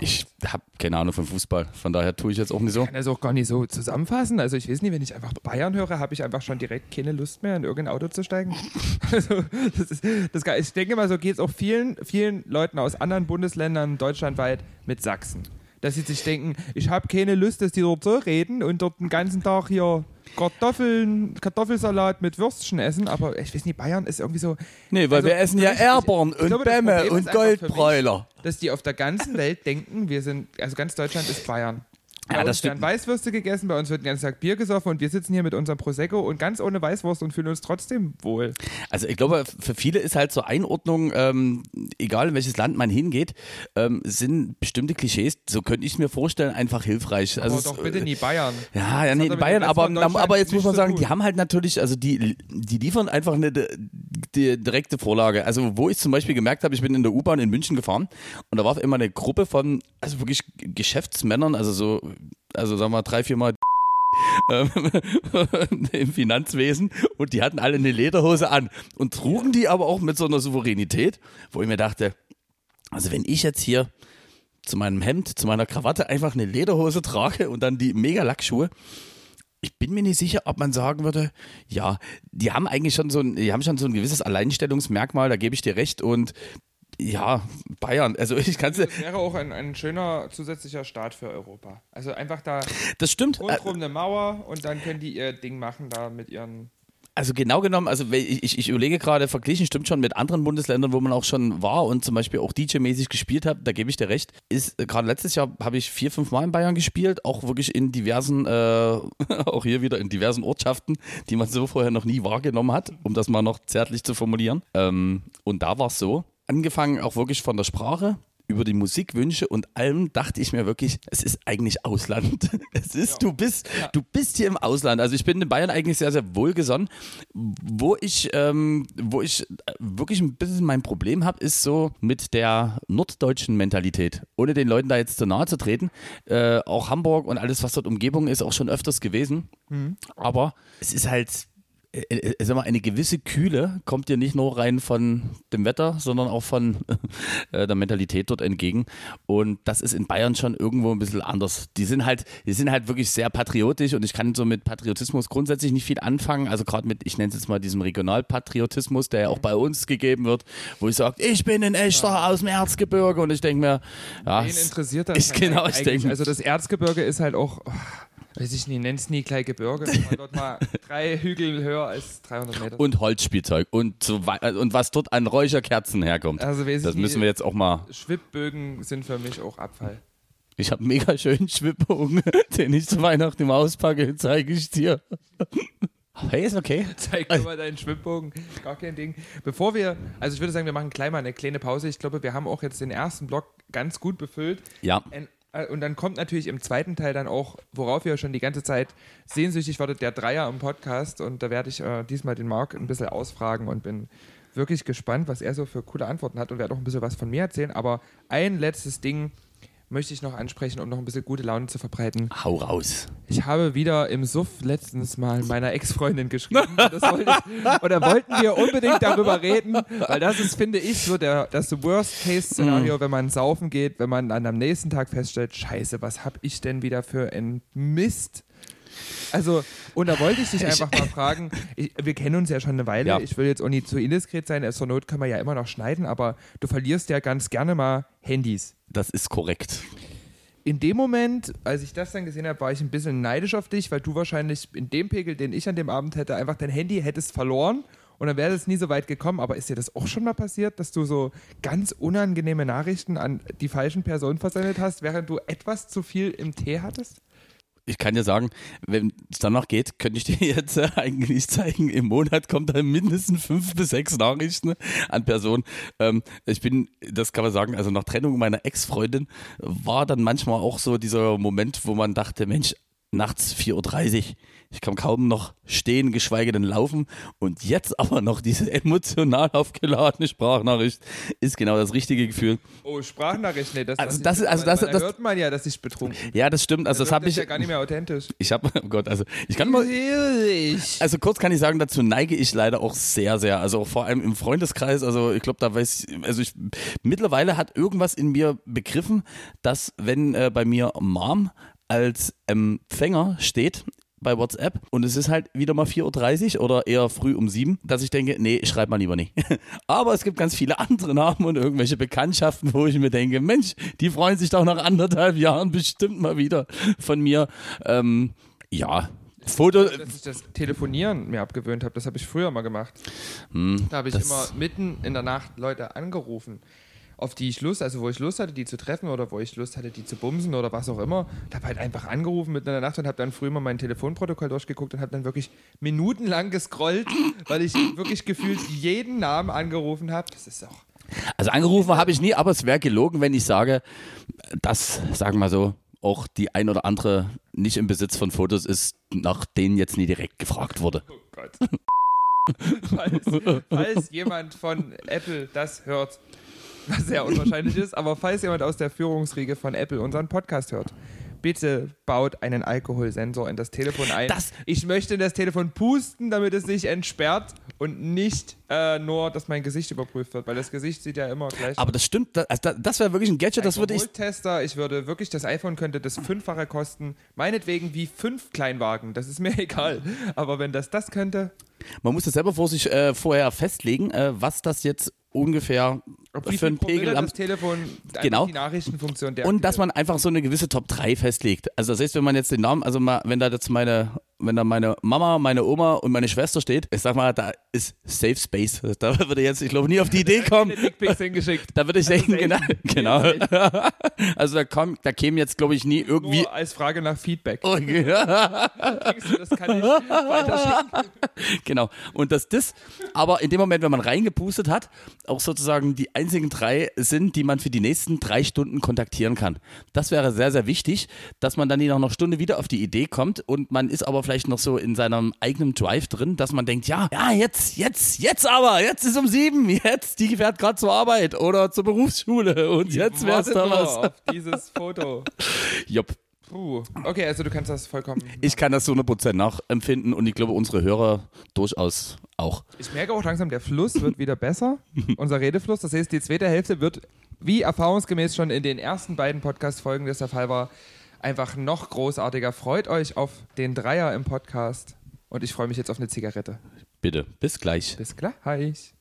Ich hab keine Ahnung von Fußball, von daher tue ich jetzt auch nicht so. kann das auch gar nicht so zusammenfassen. Also ich weiß nicht, wenn ich einfach Bayern höre, habe ich einfach schon direkt keine Lust mehr, in irgendein Auto zu steigen. Also das ist, das, kann- ich denke mal, so geht es auch vielen, vielen Leuten aus anderen Bundesländern deutschlandweit mit Sachsen. Dass sie sich denken, ich habe keine Lust, dass die dort so reden und dort den ganzen Tag hier Kartoffeln, Kartoffelsalat mit Würstchen essen. Aber ich weiß nicht, Bayern ist irgendwie so, Nee, weil Also, wir essen ja ich- ich- Erbern ich und Bämme und für mich, Goldbräuler. dass die auf der ganzen Welt denken, wir sind, also ganz Deutschland ist Bayern. Bei Ja, das uns werden stimmt. Weißwürste gegessen, bei uns wird den ganzen Tag Bier gesoffen und wir sitzen hier mit unserem Prosecco und ganz ohne Weißwurst und fühlen uns trotzdem wohl. Also ich glaube, für viele ist halt so Einordnung, ähm, egal in welches Land man hingeht, ähm, sind bestimmte Klischees, so könnte ich es mir vorstellen, einfach hilfreich. Also aber es- doch bitte nie Bayern. Ja, ja, nee, Bayern, aber, aber jetzt muss man sagen, die haben halt natürlich, also die, die liefern einfach eine di- die direkte Vorlage. Also wo ich zum Beispiel gemerkt habe, ich bin in der U-Bahn in München gefahren und da war immer eine Gruppe von, also wirklich Geschäftsmännern, also so, also sagen wir drei, vier Mal ähm, im Finanzwesen und die hatten alle eine Lederhose an und trugen die aber auch mit so einer Souveränität, wo ich mir dachte, also wenn ich jetzt hier zu meinem Hemd, zu meiner Krawatte einfach eine Lederhose trage und dann die mega Lackschuhe, ich bin mir nicht sicher, ob man sagen würde, ja, die haben eigentlich schon so ein, die haben schon so ein gewisses Alleinstellungsmerkmal, da gebe ich dir recht und ja, Bayern, also ich kann Das wäre auch ein, ein schöner zusätzlicher Staat für Europa. Also einfach da das stimmt. Rundherum eine Mauer und dann können die ihr Ding machen da mit ihren. Also genau genommen, also ich, ich, ich überlege gerade, verglichen stimmt schon mit anderen Bundesländern, wo man auch schon war und zum Beispiel auch DJ-mäßig gespielt hat, da gebe ich dir recht. Ist äh, gerade letztes Jahr habe ich vier, fünf Mal in Bayern gespielt, auch wirklich in diversen, äh, auch hier wieder in diversen Ortschaften, die man so vorher noch nie wahrgenommen hat, um das mal noch zärtlich zu formulieren. Ähm, und da war es so, angefangen auch wirklich von der Sprache, über die Musikwünsche und allem dachte ich mir wirklich, es ist eigentlich Ausland. Es ist, ja. du bist, ja. du bist hier im Ausland. Also ich bin in Bayern eigentlich sehr, sehr wohlgesonnen. Wo ich, ähm, wo ich wirklich ein bisschen mein Problem habe, ist so mit der norddeutschen Mentalität. Ohne den Leuten da jetzt zu nahe zu treten. Äh, auch Hamburg und alles, was dort Umgebung ist, auch schon öfters gewesen. Mhm. Aber es ist halt äh, äh, sag mal, eine gewisse Kühle kommt dir nicht nur rein von dem Wetter, sondern auch von äh, der Mentalität dort entgegen. Und das ist in Bayern schon irgendwo ein bisschen anders. Die sind halt, die sind halt wirklich sehr patriotisch und ich kann so mit Patriotismus grundsätzlich nicht viel anfangen. Also gerade mit, ich nenne es jetzt mal diesem Regionalpatriotismus, der ja auch bei uns gegeben wird, wo ich sage, ich bin ein echter ja. aus dem Erzgebirge und ich denke mir, ja, Wen interessiert das? Ist halt genau, ich denke, also das Erzgebirge ist halt auch. Oh weiß ich nicht, es nie gleich Gebirge, dort mal drei Hügel höher als 300 Meter. Und Holzspielzeug und, so und was dort an Räucherkerzen herkommt. Also, das müssen wir jetzt auch mal. Schwibbögen sind für mich auch Abfall. Ich habe mega schönen Schwibbogen, den ich zu Weihnachten im auspacke, zeige ich dir. Hey, ist okay. Zeig mir mal deinen Schwimmbogen. Gar kein Ding. Bevor wir, also ich würde sagen, wir machen gleich mal eine kleine Pause. Ich glaube, wir haben auch jetzt den ersten Block ganz gut befüllt. Ja. Ein äh, und dann kommt natürlich im zweiten Teil dann auch, worauf ihr schon die ganze Zeit sehnsüchtig wartet, der Dreier im Podcast. Und da werde ich äh, diesmal den Marc ein bisschen ausfragen und bin wirklich gespannt, was er so für coole Antworten hat und werde auch ein bisschen was von mir erzählen. Aber ein letztes Ding möchte ich noch ansprechen, um noch ein bisschen gute Laune zu verbreiten. Hau raus. Ich habe wieder im Suff letztens mal meiner Ex-Freundin geschrieben. Das wollte ich, oder wollten wir unbedingt darüber reden, weil das ist, finde ich, so der, das Worst-Case-Szenario, mm. wenn man saufen geht, wenn man dann am nächsten Tag feststellt, scheiße, was habe ich denn wieder für ein Mist also, und da wollte ich dich einfach mal fragen, ich, wir kennen uns ja schon eine Weile, ja. ich will jetzt auch nicht zu indiskret sein, zur Not kann man ja immer noch schneiden, aber du verlierst ja ganz gerne mal Handys. Das ist korrekt. In dem Moment, als ich das dann gesehen habe, war ich ein bisschen neidisch auf dich, weil du wahrscheinlich in dem Pegel, den ich an dem Abend hätte, einfach dein Handy hättest verloren und dann wäre es nie so weit gekommen. Aber ist dir das auch schon mal passiert, dass du so ganz unangenehme Nachrichten an die falschen Personen versendet hast, während du etwas zu viel im Tee hattest? Ich kann dir sagen, wenn es danach geht, könnte ich dir jetzt äh, eigentlich zeigen, im Monat kommt da mindestens fünf bis sechs Nachrichten an Personen. Ähm, ich bin, das kann man sagen, also nach Trennung meiner Ex-Freundin war dann manchmal auch so dieser Moment, wo man dachte, Mensch, nachts 4.30 Uhr. Ich kann kaum noch stehen, geschweige denn laufen. Und jetzt aber noch diese emotional aufgeladene Sprachnachricht ist genau das richtige Gefühl. Oh, Sprachnachricht, nee, das, also das, also das, das, da hört man ja, dass ich betrunken bin. Ja, das stimmt. Also das, das habe ich ja gar nicht mehr authentisch. Ich habe, oh Gott, also ich kann mal. Also kurz kann ich sagen, dazu neige ich leider auch sehr, sehr. Also vor allem im Freundeskreis. Also ich glaube, da weiß ich, also ich mittlerweile hat irgendwas in mir begriffen, dass wenn äh, bei mir Mom als Empfänger steht bei WhatsApp und es ist halt wieder mal 4.30 Uhr oder eher früh um 7, dass ich denke, nee, schreib mal lieber nicht. Aber es gibt ganz viele andere Namen und irgendwelche Bekanntschaften, wo ich mir denke, Mensch, die freuen sich doch nach anderthalb Jahren bestimmt mal wieder von mir. Ähm, ja, Foto. Dass ich das Telefonieren mir abgewöhnt habe, das habe ich früher mal gemacht. Hm, da habe ich immer mitten in der Nacht Leute angerufen auf die ich Lust, also wo ich Lust hatte, die zu treffen oder wo ich Lust hatte, die zu bumsen oder was auch immer. Ich habe halt einfach angerufen mitten in der Nacht und habe dann früher mal mein Telefonprotokoll durchgeguckt und habe dann wirklich minutenlang gescrollt, weil ich wirklich gefühlt jeden Namen angerufen habe. Das ist auch. Also angerufen habe ich nie, aber es wäre gelogen, wenn ich sage, dass, sagen wir so, auch die ein oder andere nicht im Besitz von Fotos ist, nach denen jetzt nie direkt gefragt wurde. Oh Gott. falls, falls jemand von Apple das hört, was sehr unwahrscheinlich ist, aber falls jemand aus der Führungsriege von Apple unseren Podcast hört, bitte baut einen Alkoholsensor in das Telefon ein. Das ich möchte in das Telefon pusten, damit es sich entsperrt und nicht äh, nur, dass mein Gesicht überprüft wird, weil das Gesicht sieht ja immer gleich. Aber das stimmt, das, also das wäre wirklich ein Gadget, das würde ich. Tester, ich würde wirklich, das iPhone könnte das Fünffache kosten, meinetwegen wie fünf Kleinwagen, das ist mir egal. Aber wenn das das könnte. Man muss das selber vor sich äh, vorher festlegen, äh, was das jetzt ungefähr für einen Pegel am Telefon genau. die Nachrichtenfunktion und dass man einfach so eine gewisse Top 3 festlegt. Also das heißt, wenn man jetzt den Namen, also mal, wenn da jetzt meine wenn da meine Mama, meine Oma und meine Schwester steht, ich sag mal, da ist Safe Space. Da würde jetzt, ich glaube, nie auf die Idee kommen. hingeschickt. Da würde ich denken, genau. genau. Also da, kommt, da käme jetzt, glaube ich, nie irgendwie. Nur als Frage nach Feedback. Oh, ja. Denkst du, das kann ich weiterschicken? Genau. Und dass das aber in dem Moment, wenn man reingepustet hat, auch sozusagen die einzigen drei sind, die man für die nächsten drei Stunden kontaktieren kann. Das wäre sehr, sehr wichtig, dass man dann nach einer Stunde wieder auf die Idee kommt und man ist aber vielleicht noch so in seinem eigenen Drive drin, dass man denkt, ja, ja, jetzt, jetzt, jetzt aber, jetzt ist um sieben, jetzt, die fährt gerade zur Arbeit oder zur Berufsschule und jetzt wär's da was. auf dieses Foto. Jupp. Puh. Okay, also du kannst das vollkommen. Ich kann das zu 100% nachempfinden und ich glaube, unsere Hörer durchaus auch. Ich merke auch langsam, der Fluss wird wieder besser. Unser Redefluss. Das heißt, die zweite Hälfte wird, wie erfahrungsgemäß schon in den ersten beiden Podcast-Folgen das der Fall war, einfach noch großartiger. Freut euch auf den Dreier im Podcast. Und ich freue mich jetzt auf eine Zigarette. Bitte, bis gleich. Bis gleich.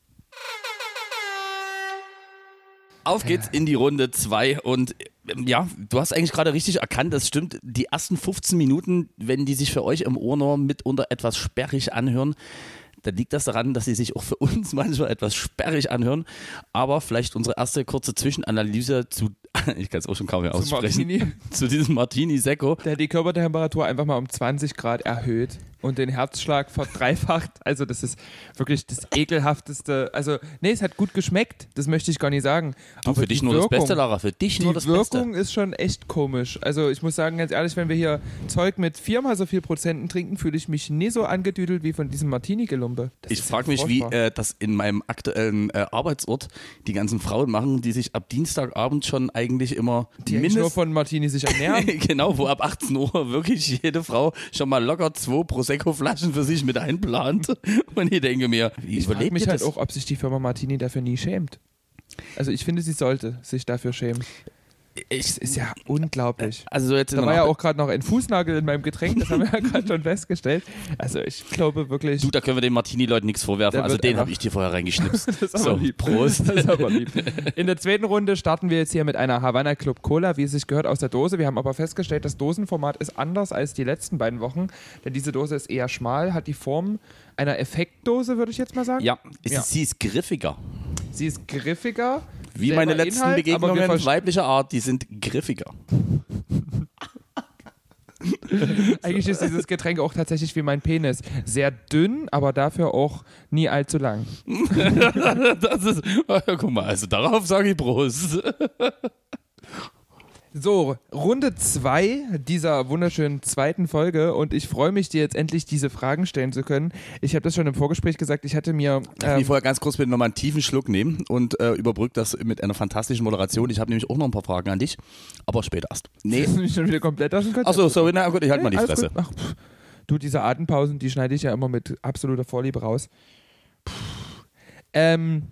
Auf geht's in die Runde 2 und ähm, ja, du hast eigentlich gerade richtig erkannt, das stimmt. Die ersten 15 Minuten, wenn die sich für euch im Ohr nur mitunter etwas sperrig anhören, dann liegt das daran, dass sie sich auch für uns manchmal etwas sperrig anhören. Aber vielleicht unsere erste kurze Zwischenanalyse zu, ich kann es auch schon kaum mehr Zu aussprechen, Martini, zu diesem Martini Secco. der hat die Körpertemperatur einfach mal um 20 Grad erhöht und den Herzschlag verdreifacht. Also das ist wirklich das ekelhafteste. Also nee, es hat gut geschmeckt. Das möchte ich gar nicht sagen. Du, Aber für dich die nur das Wirkung- Beste, Lara, für dich nur Die das Wirkung Beste. ist schon echt komisch. Also ich muss sagen, ganz ehrlich, wenn wir hier Zeug mit viermal so viel Prozenten trinken, fühle ich mich nie so angedüdelt wie von diesem Martini-Gelumpe. Das Ich frage mich, wie äh, das in meinem aktuellen äh, Arbeitsort die ganzen Frauen machen, die sich ab Dienstagabend schon eigentlich immer die eigentlich nur von Martini sich ernähren. genau, wo ab 18 Uhr wirklich jede Frau schon mal locker zwei Prosecco-Flaschen für sich mit einplant. Und ich denke mir, wie ich frage mich halt das? auch, ob sich die Firma Martini dafür nie schämt. Also ich finde, sie sollte sich dafür schämen. Ich, Das ist ja unglaublich. also so jetzt Da war ja auch gerade noch ein Fußnagel in meinem Getränk, das haben wir ja gerade schon festgestellt. Also ich glaube wirklich, Du, da können wir den Martini-Leuten nichts vorwerfen. Also den habe ich dir vorher reingeschnipst. das ist aber so, lieb. Prost. Das ist aber lieb. In der zweiten Runde starten wir jetzt hier mit einer Havana Club Cola, wie es sich gehört, aus der Dose. Wir haben aber festgestellt, das Dosenformat ist anders als die letzten beiden Wochen, denn diese Dose ist eher schmal, hat die Form einer Effektdose, würde ich jetzt mal sagen. Ja, Ja. Sie ist griffiger. Sie ist griffiger. Wie meine letzten Inhalt, Begegnungen weiblicher Art, die sind griffiger. Eigentlich ist dieses Getränk auch tatsächlich wie mein Penis. Sehr dünn, aber dafür auch nie allzu lang. Das ist, guck mal, also darauf sage ich Prost. So, Runde 2 dieser wunderschönen zweiten Folge und ich freue mich, dir jetzt endlich diese Fragen stellen zu können. Ich habe das schon im Vorgespräch gesagt, ich hatte mir. Darf ich Ähm, vorher ganz kurz bitte nochmal einen tiefen Schluck nehmen und äh, überbrück das mit einer fantastischen Moderation. Ich habe nämlich auch noch ein paar Fragen an dich, aber später erst. Nee. Hast du mich schon wieder komplett aus dem Konzept? Achso, sorry, na gut, ich halte mal die Fresse. Ach, pff. du, diese Atempausen, die schneide ich ja immer mit absoluter Vorliebe raus. Pff. Ähm,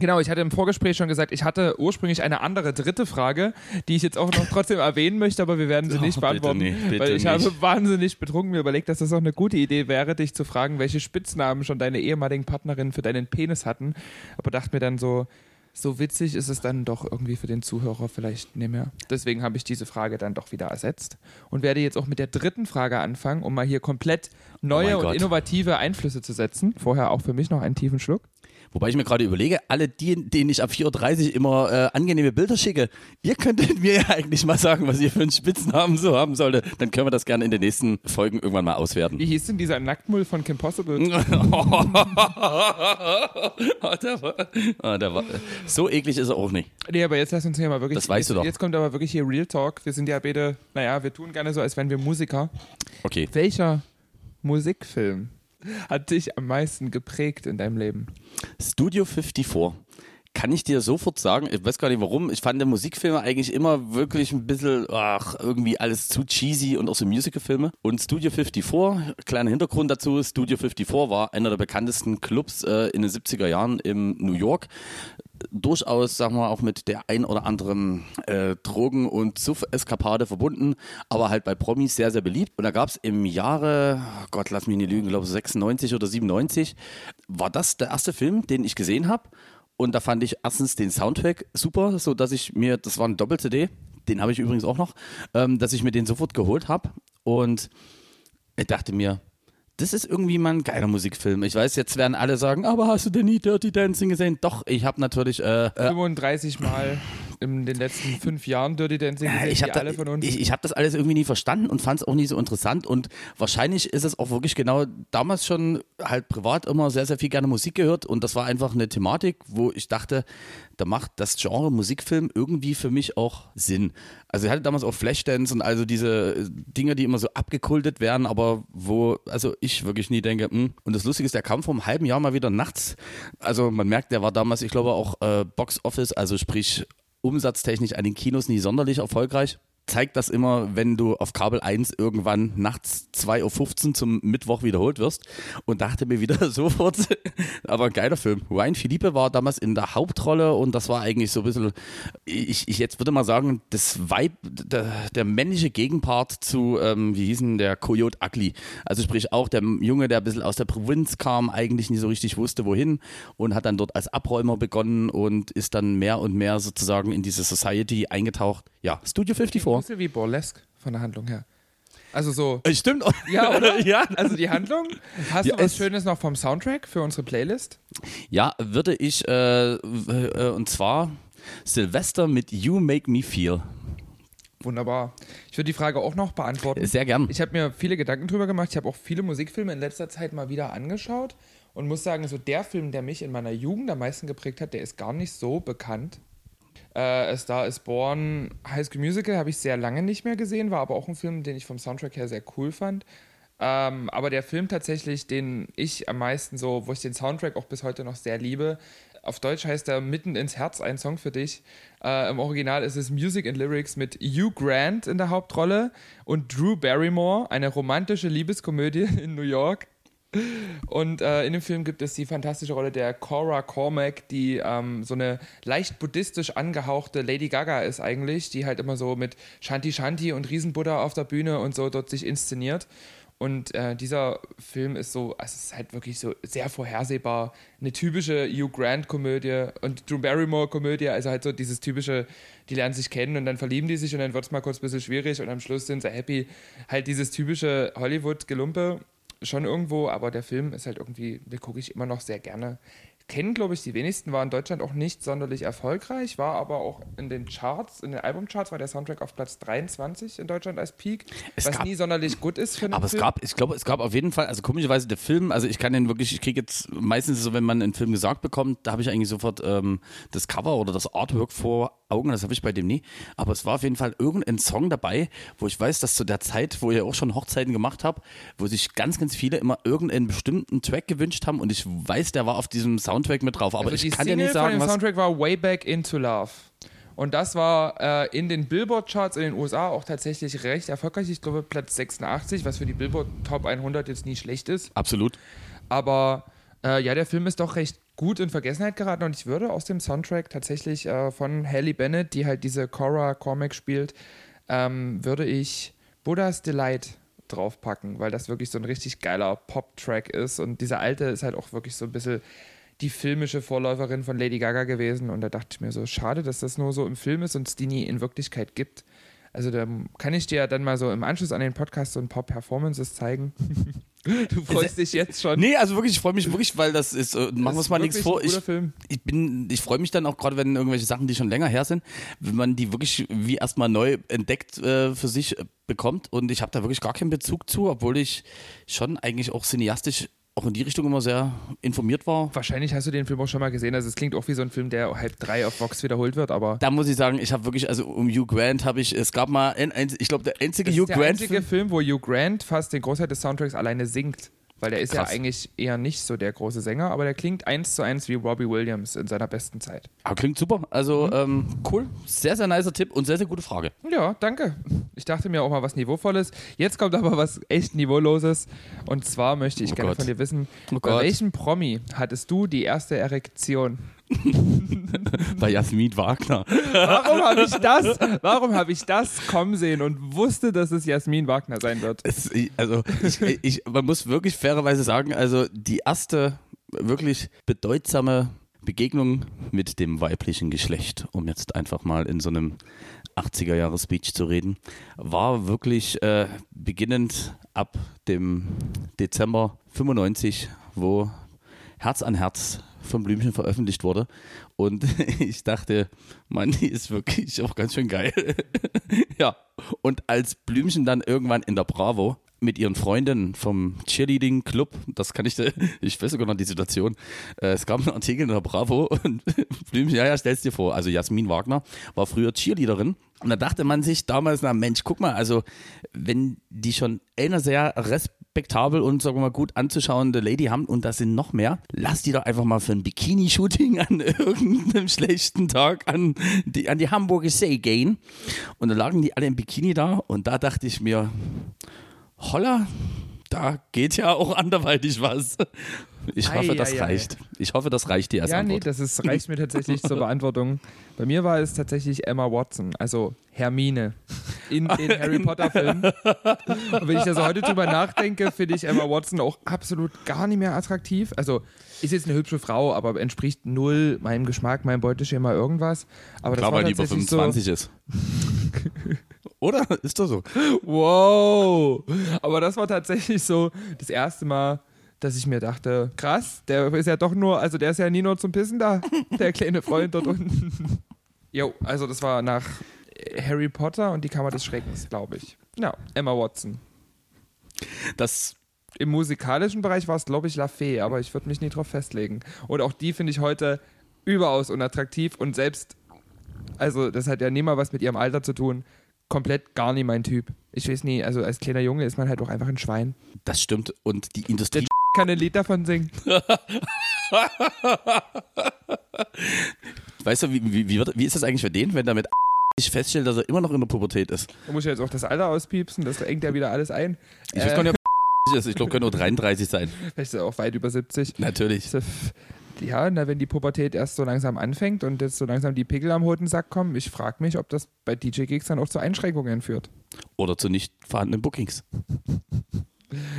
genau, ich hatte im Vorgespräch schon gesagt, ich hatte ursprünglich eine andere dritte Frage, die ich jetzt auch noch trotzdem erwähnen möchte, aber wir werden sie Oh, nicht bitte beantworten, nicht, bitte weil ich nicht. habe wahnsinnig betrunken mir überlegt, dass das auch eine gute Idee wäre, dich zu fragen, welche Spitznamen schon deine ehemaligen Partnerinnen für deinen Penis hatten, aber dachte mir dann so, so witzig ist es dann doch irgendwie für den Zuhörer vielleicht nicht mehr. Deswegen habe ich diese Frage dann doch wieder ersetzt und werde jetzt auch mit der dritten Frage anfangen, um mal hier komplett neue Oh und Gott. innovative Einflüsse zu setzen. Vorher auch für mich noch einen tiefen Schluck. Wobei ich mir gerade überlege, alle die, denen ich ab 4.30 Uhr immer äh, angenehme Bilder schicke, ihr könntet mir ja eigentlich mal sagen, was ihr für einen Spitznamen so haben sollte. Dann können wir das gerne in den nächsten Folgen irgendwann mal auswerten. Wie hieß denn dieser Nacktmull von Kim Possible? Ah, der war, ah, der war, so eklig ist er auch nicht. Nee, aber jetzt lass uns hier mal wirklich. Das weißt jetzt, du doch. Jetzt kommt aber wirklich hier Real Talk. Wir sind ja beide, naja, wir tun gerne so, als wären wir Musiker. Okay. Welcher Musikfilm hat dich am meisten geprägt in deinem Leben? Studio 54. Kann ich dir sofort sagen, ich weiß gar nicht warum, ich fand Musikfilme eigentlich immer wirklich ein bisschen, ach, irgendwie alles zu cheesy und auch so Musicalfilme. Und Studio 54, kleiner Hintergrund dazu, Studio 54 war einer der bekanntesten Clubs äh, in den 70er Jahren in New York. Durchaus, sagen wir, auch mit der ein oder anderen äh, Drogen- und Suff-Eskapade verbunden, aber halt bei Promis sehr, sehr beliebt. Und da gab es im Jahre, oh Gott, lass mich nicht lügen, glaube 96 oder 97, war das der erste Film, den ich gesehen habe. Und da fand ich erstens den Soundtrack super, so dass ich mir, das war ein Doppel-CD, den habe ich übrigens auch noch, ähm, dass ich mir den sofort geholt habe. Und Ich dachte mir, das ist irgendwie mal ein geiler Musikfilm. Ich weiß, jetzt werden alle sagen, aber hast du denn nie Dirty Dancing gesehen? Doch, ich habe natürlich äh, äh, 35 Mal in den letzten fünf Jahren Dirty Dancing gesehen, ich habe da, alle von uns. ich, ich hab das alles irgendwie nie verstanden und fand es auch nie so interessant. Und wahrscheinlich ist es auch wirklich genau damals schon halt privat immer sehr, sehr viel gerne Musik gehört. Und das war einfach eine Thematik, wo ich dachte, da macht das Genre Musikfilm irgendwie für mich auch Sinn. Also ich hatte damals auch Flashdance und also diese äh, Dinge, die immer so abgekultet werden, aber wo, also ich wirklich nie denke, hm. und das Lustige ist, der kam vor einem halben Jahr mal wieder nachts. Also man merkt, der war damals, ich glaube auch äh, Box Office, also sprich umsatztechnisch an den Kinos nie sonderlich erfolgreich. Zeigt das immer, wenn du auf Kabel 1 irgendwann nachts 2.15 Uhr zum Mittwoch wiederholt wirst und dachte mir wieder sofort, aber ein geiler Film. Ryan Philippe war damals in der Hauptrolle und das war eigentlich so ein bisschen, ich, ich jetzt würde mal sagen, das Vibe, der, der männliche Gegenpart zu, ähm, wie hießen der Coyote Ugly. Also sprich auch der Junge, der ein bisschen aus der Provinz kam, eigentlich nicht so richtig wusste, wohin und hat dann dort als Abräumer begonnen und ist dann mehr und mehr sozusagen in diese Society eingetaucht. Ja, Studio 54. Ein bisschen wie Burlesque von der Handlung her. Also so. Stimmt. Ja, oder? ja. Also die Handlung. Hast Ja, du was es- Schönes noch vom Soundtrack für unsere Playlist? Ja, würde ich, äh, äh, und zwar Silvester mit You Make Me Feel. Wunderbar. Ich würde die Frage auch noch beantworten. Sehr gern. Ich habe mir viele Gedanken drüber gemacht. Ich habe auch viele Musikfilme in letzter Zeit mal wieder angeschaut und muss sagen, so der Film, der mich in meiner Jugend am meisten geprägt hat, der ist gar nicht so bekannt. Äh, Star is Born, High School Musical habe ich sehr lange nicht mehr gesehen, war aber auch ein Film, den ich vom Soundtrack her sehr cool fand. Ähm, aber der Film tatsächlich, den ich am meisten so, wo ich den Soundtrack auch bis heute noch sehr liebe, auf Deutsch heißt er Mitten ins Herz, ein Song für dich. Äh, Im Original ist es Music and Lyrics mit Hugh Grant in der Hauptrolle und Drew Barrymore, eine romantische Liebeskomödie in New York. Und äh, in dem Film gibt es die fantastische Rolle der Cora Cormack, die ähm, so eine leicht buddhistisch angehauchte Lady Gaga ist eigentlich, die halt immer so mit Shanti Shanti und Riesenbuddha auf der Bühne und so dort sich inszeniert. Und äh, dieser Film ist so, also es ist halt wirklich so sehr vorhersehbar. Eine typische Hugh Grant-Komödie und Drew Barrymore-Komödie, also halt so dieses typische, die lernen sich kennen und dann verlieben die sich und dann wird es mal kurz ein bisschen schwierig und am Schluss sind sie happy. Halt dieses typische Hollywood-Gelumpe schon irgendwo, aber der Film ist halt irgendwie, den gucke ich immer noch sehr gerne. Kennen, glaube ich, die wenigsten, war in Deutschland auch nicht sonderlich erfolgreich, war aber auch in den Charts, in den Albumcharts war der Soundtrack auf Platz 23 in Deutschland als Peak, Es was gab- nie sonderlich gut ist für einen Aber es Film. gab, ich glaube, es gab auf jeden Fall, also komischerweise der Film, also ich kann den wirklich, ich kriege jetzt meistens so, wenn man einen Film gesagt bekommt, da habe ich eigentlich sofort ähm, das Cover oder das Artwork vor Augen, das habe ich bei dem nie. Aber es war auf jeden Fall irgendein Song dabei, wo ich weiß, dass zu der Zeit, wo ich auch schon Hochzeiten gemacht habe, wo sich ganz, ganz viele immer irgendeinen bestimmten Track gewünscht haben und ich weiß, der war auf diesem Soundtrack mit drauf. Aber also ich kann Single nicht von sagen, dem was. Soundtrack war Way Back Into Love. Und das war äh, in den Billboard-Charts in den USA auch tatsächlich recht erfolgreich. Ich glaube Platz 86, was für die Billboard Top 100 jetzt nie schlecht ist. Absolut. Aber äh, ja, der Film ist doch recht gut in Vergessenheit geraten und ich würde aus dem Soundtrack tatsächlich äh, von Halle Bennett, die halt diese Cora Cormac spielt, ähm, würde ich Buddha's Delight draufpacken, weil das wirklich so ein richtig geiler Pop-Track ist und dieser alte ist halt auch wirklich so ein bisschen die filmische Vorläuferin von Lady Gaga gewesen und da dachte ich mir so, schade, dass das nur so im Film ist und es die nie in Wirklichkeit gibt. Also da kann ich dir dann mal so im Anschluss an den Podcast so ein paar Performances zeigen. Du freust dich jetzt schon. Nee, also wirklich, ich freue mich wirklich, weil das ist, äh, machen wir uns mal nichts vor. Ich, ich bin, ich freue mich dann auch gerade, wenn irgendwelche Sachen, die schon länger her sind, wenn man die wirklich wie erstmal neu entdeckt äh, für sich äh, bekommt. Und ich habe da wirklich gar keinen Bezug zu, obwohl ich schon eigentlich auch cineastisch auch in die Richtung immer sehr informiert war. Wahrscheinlich hast du den Film auch schon mal gesehen. Also es klingt auch wie so ein Film, der halb drei auf Vox wiederholt wird, aber Da muss ich sagen, ich habe wirklich, also um Hugh Grant habe ich, es gab mal, ein, ein, ich glaube, der einzige das Hugh ist der Grant einzige Film. Film, wo Hugh Grant fast den Großteil des Soundtracks alleine singt. Weil der ist Krass. ja eigentlich eher nicht so der große Sänger, aber der klingt eins zu eins wie Robbie Williams in seiner besten Zeit. Ah, klingt super. Also Mhm. ähm, cool, sehr, sehr nicer Tipp und sehr, sehr gute Frage. Ja, danke. Ich dachte mir auch mal was Niveauvolles. Jetzt kommt aber was echt Niveauloses. Und zwar möchte ich Oh gerne Gott. von dir wissen, Oh bei Gott. welchem Promi hattest du die erste Erektion? Bei Jasmin Wagner. Warum habe ich das? Warum habe ich das kommen sehen und wusste, dass es Jasmin Wagner sein wird? Es, also, ich, ich, man muss wirklich fairerweise sagen, also die erste wirklich bedeutsame Begegnung mit dem weiblichen Geschlecht, um jetzt einfach mal in so einem 80er-Jahre-Speech zu reden, war wirklich äh, beginnend ab dem Dezember 95, wo Herz an Herz von Blümchen veröffentlicht wurde. Und ich dachte, Mann, die ist wirklich auch ganz schön geil. ja. Und als Blümchen dann irgendwann in der Bravo mit ihren Freundinnen vom Cheerleading Club, das kann ich, ich weiß sogar noch die Situation, äh, es gab einen Artikel in der Bravo und Blümchen, ja, ja, stell's dir vor, also Jasmin Wagner war früher Cheerleaderin und da dachte man sich damals, na Mensch, guck mal, also wenn die schon eine sehr respektabel und sagen wir mal gut anzuschauende Lady haben. Und das sind noch mehr, lass die doch einfach mal für ein Bikini-Shooting an irgendeinem schlechten Tag an die, an die Hamburger See gehen. Und da lagen die alle im Bikini da. Und da dachte ich mir, holla, da geht ja auch anderweitig was. Ich hoffe, ei, das ei, reicht. Ei. Ich hoffe, das reicht dir als ja, Antwort. nee, das ist, reicht mir tatsächlich zur Beantwortung. Bei mir war es tatsächlich Emma Watson, also Hermine in den Harry Potter Filmen. Und wenn ich da so heute drüber nachdenke, finde ich Emma Watson auch absolut gar nicht mehr attraktiv. Also ist jetzt eine hübsche Frau, aber entspricht null meinem Geschmack, meinem Beuteschema, irgendwas. Aber Klar, weil die über 25 so ist. Oder? Ist doch so. Wow. Aber das war tatsächlich so das erste Mal, dass ich mir dachte, krass, der ist ja doch nur, also der ist ja nie nur zum Pissen da, der kleine Freund dort unten. Jo, also das war nach Harry Potter und die Kammer des Schreckens, glaube ich. Ja, Emma Watson. Das im musikalischen Bereich war es, glaube ich, La Fee, aber ich würde mich nie drauf festlegen. Und auch die finde ich heute überaus unattraktiv und selbst, also das hat ja nie mal was mit ihrem Alter zu tun, komplett gar nicht mein Typ. Ich weiß nie, also als kleiner Junge ist man halt auch einfach ein Schwein. Das stimmt und die Industrie. Kann ein Lied davon singen. weißt du, wie, wie, wie, wird, wie ist das eigentlich für den, wenn damit ich feststelle, dass er immer noch in der Pubertät ist? Da muss ich jetzt auch das Alter auspiepsen, das engt ja wieder alles ein. Ich weiß gar nicht, ob ist. Ich glaube, können nur 33 sein. Vielleicht ist er auch weit über 70. Natürlich ja, na, wenn die Pubertät erst so langsam anfängt und jetzt so langsam die Pickel am Hodensack kommen, ich frage mich, ob das bei DJ-Gigs dann auch zu Einschränkungen führt. Oder zu nicht vorhandenen Bookings.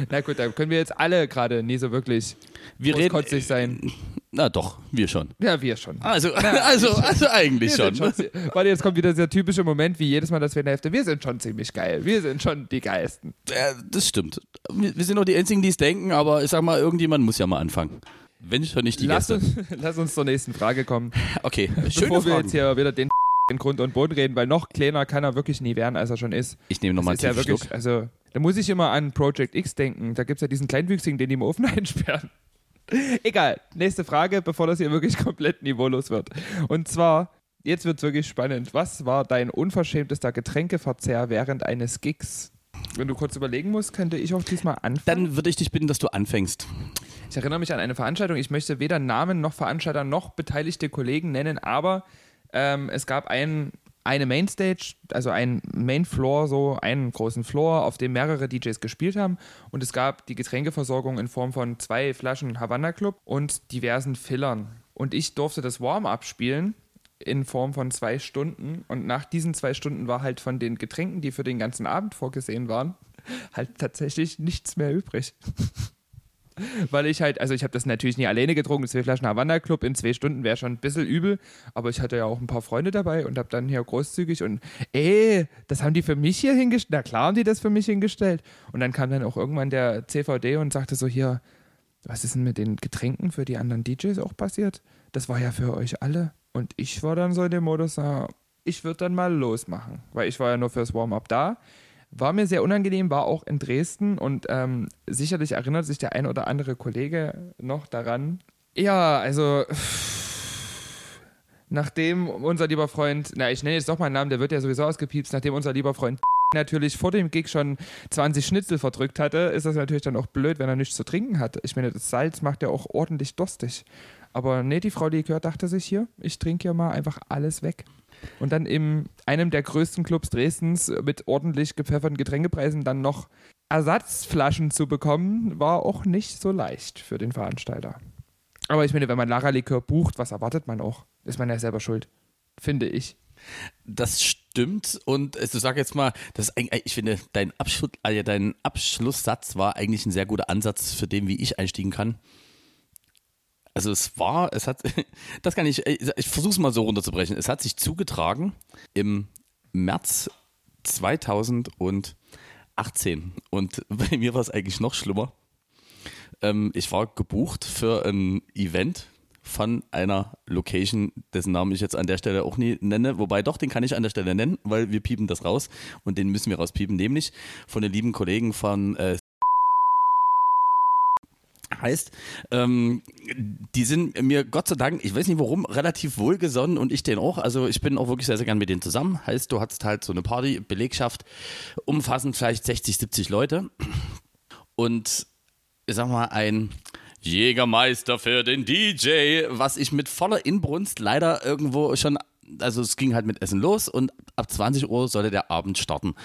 Na gut, da können wir jetzt alle gerade nie so wirklich wir reden, sein. Na doch, wir schon. Ja, wir schon. Also, na, also, also eigentlich schon. schon. Warte, jetzt kommt wieder dieser typische Moment, wie jedes Mal, dass wir in der Hälfte, wir sind schon ziemlich geil. Wir sind schon die Geisten. Ja, das stimmt. Wir sind auch die Einzigen, die es denken, aber ich sag mal, irgendjemand muss ja mal anfangen. Wenn schon nicht die lass Gäste. Uns, lass uns zur nächsten Frage kommen. Okay, schöne Bevor wir jetzt hier wieder den in Grund und Boden reden, weil noch kleiner kann er wirklich nie werden, als er schon ist. Ich nehme nochmal einen ja wirklich, Schluck. Also, da muss ich immer an Project X denken. Da gibt es ja diesen Kleinwüchsigen, den die im Ofen einsperren. Egal, nächste Frage, bevor das hier wirklich komplett niveaulos wird. Und zwar, jetzt wird es wirklich spannend. Was war dein unverschämtester Getränkeverzehr während eines Gigs? Wenn du kurz überlegen musst, könnte ich auch diesmal anfangen. Dann würde ich dich bitten, dass du anfängst. Ich erinnere mich an eine Veranstaltung. Ich möchte weder Namen noch Veranstalter noch beteiligte Kollegen nennen, aber ähm, es gab ein, eine Mainstage, also ein Mainfloor, so einen großen Floor, auf dem mehrere DJs gespielt haben. Und es gab die Getränkeversorgung in Form von zwei Flaschen Havana Club und diversen Fillern. Und ich durfte das Warm-up spielen in Form von zwei Stunden. Und nach diesen zwei Stunden war halt von den Getränken, die für den ganzen Abend vorgesehen waren, halt tatsächlich nichts mehr übrig. Weil ich halt, also ich habe das natürlich nie alleine getrunken, zwei Flaschen Havanna Club in zwei Stunden wäre schon ein bisschen übel, aber ich hatte ja auch ein paar Freunde dabei und habe dann hier großzügig und ey, das haben die für mich hier hingestellt. Na klar haben die das für mich hingestellt. Und dann kam dann auch irgendwann der CVD und sagte so hier, was ist denn mit den Getränken für die anderen DJs auch passiert? Das war ja für euch alle. Und ich war dann so in dem Modus, ich würde dann mal losmachen, weil ich war ja nur fürs Warm-up da. War mir sehr unangenehm, war auch in Dresden und ähm, sicherlich erinnert sich der ein oder andere Kollege noch daran. Ja, also nachdem unser lieber Freund, na, ich nenne jetzt doch mal einen Namen, der wird ja sowieso ausgepiepst, nachdem unser lieber Freund natürlich vor dem Gig schon 20 Schnitzel verdrückt hatte, ist das natürlich dann auch blöd, wenn er nichts zu trinken hat. Ich meine, das Salz macht ja auch ordentlich durstig. Aber nee, die Frau Likör dachte sich hier, ich trinke ja mal einfach alles weg. Und dann in einem der größten Clubs Dresdens mit ordentlich gepfefferten Getränkepreisen dann noch Ersatzflaschen zu bekommen, war auch nicht so leicht für den Veranstalter. Aber ich meine, wenn man Lara Likör bucht, was erwartet man auch? Ist man ja selber schuld, finde ich. Das stimmt und du sag jetzt mal, das ich finde, dein, Abschluss, also dein Abschlusssatz war eigentlich ein sehr guter Ansatz für den, wie ich einstiegen kann. Also es war, es hat, das kann ich, ich versuche es mal so runterzubrechen. Es hat sich zugetragen im März 2018 und bei mir war es eigentlich noch schlimmer. Ähm, ich war gebucht für ein Event von einer Location, dessen Namen ich jetzt an der Stelle auch nie nenne, wobei doch, den kann ich an der Stelle nennen, weil wir piepen das raus und den müssen wir rauspiepen, nämlich von den lieben Kollegen von äh, heißt, ähm, die sind mir Gott sei Dank, ich weiß nicht warum, relativ wohlgesonnen und ich den auch. Also ich bin auch wirklich sehr, sehr gern mit denen zusammen. Heißt, du hattest halt so eine Party, Belegschaft, umfassend vielleicht 60, 70 Leute. Und ich sag mal, ein Jägermeister für den DJ, was ich mit voller Inbrunst leider irgendwo schon, also es ging halt mit Essen los und ab 20 Uhr sollte der Abend starten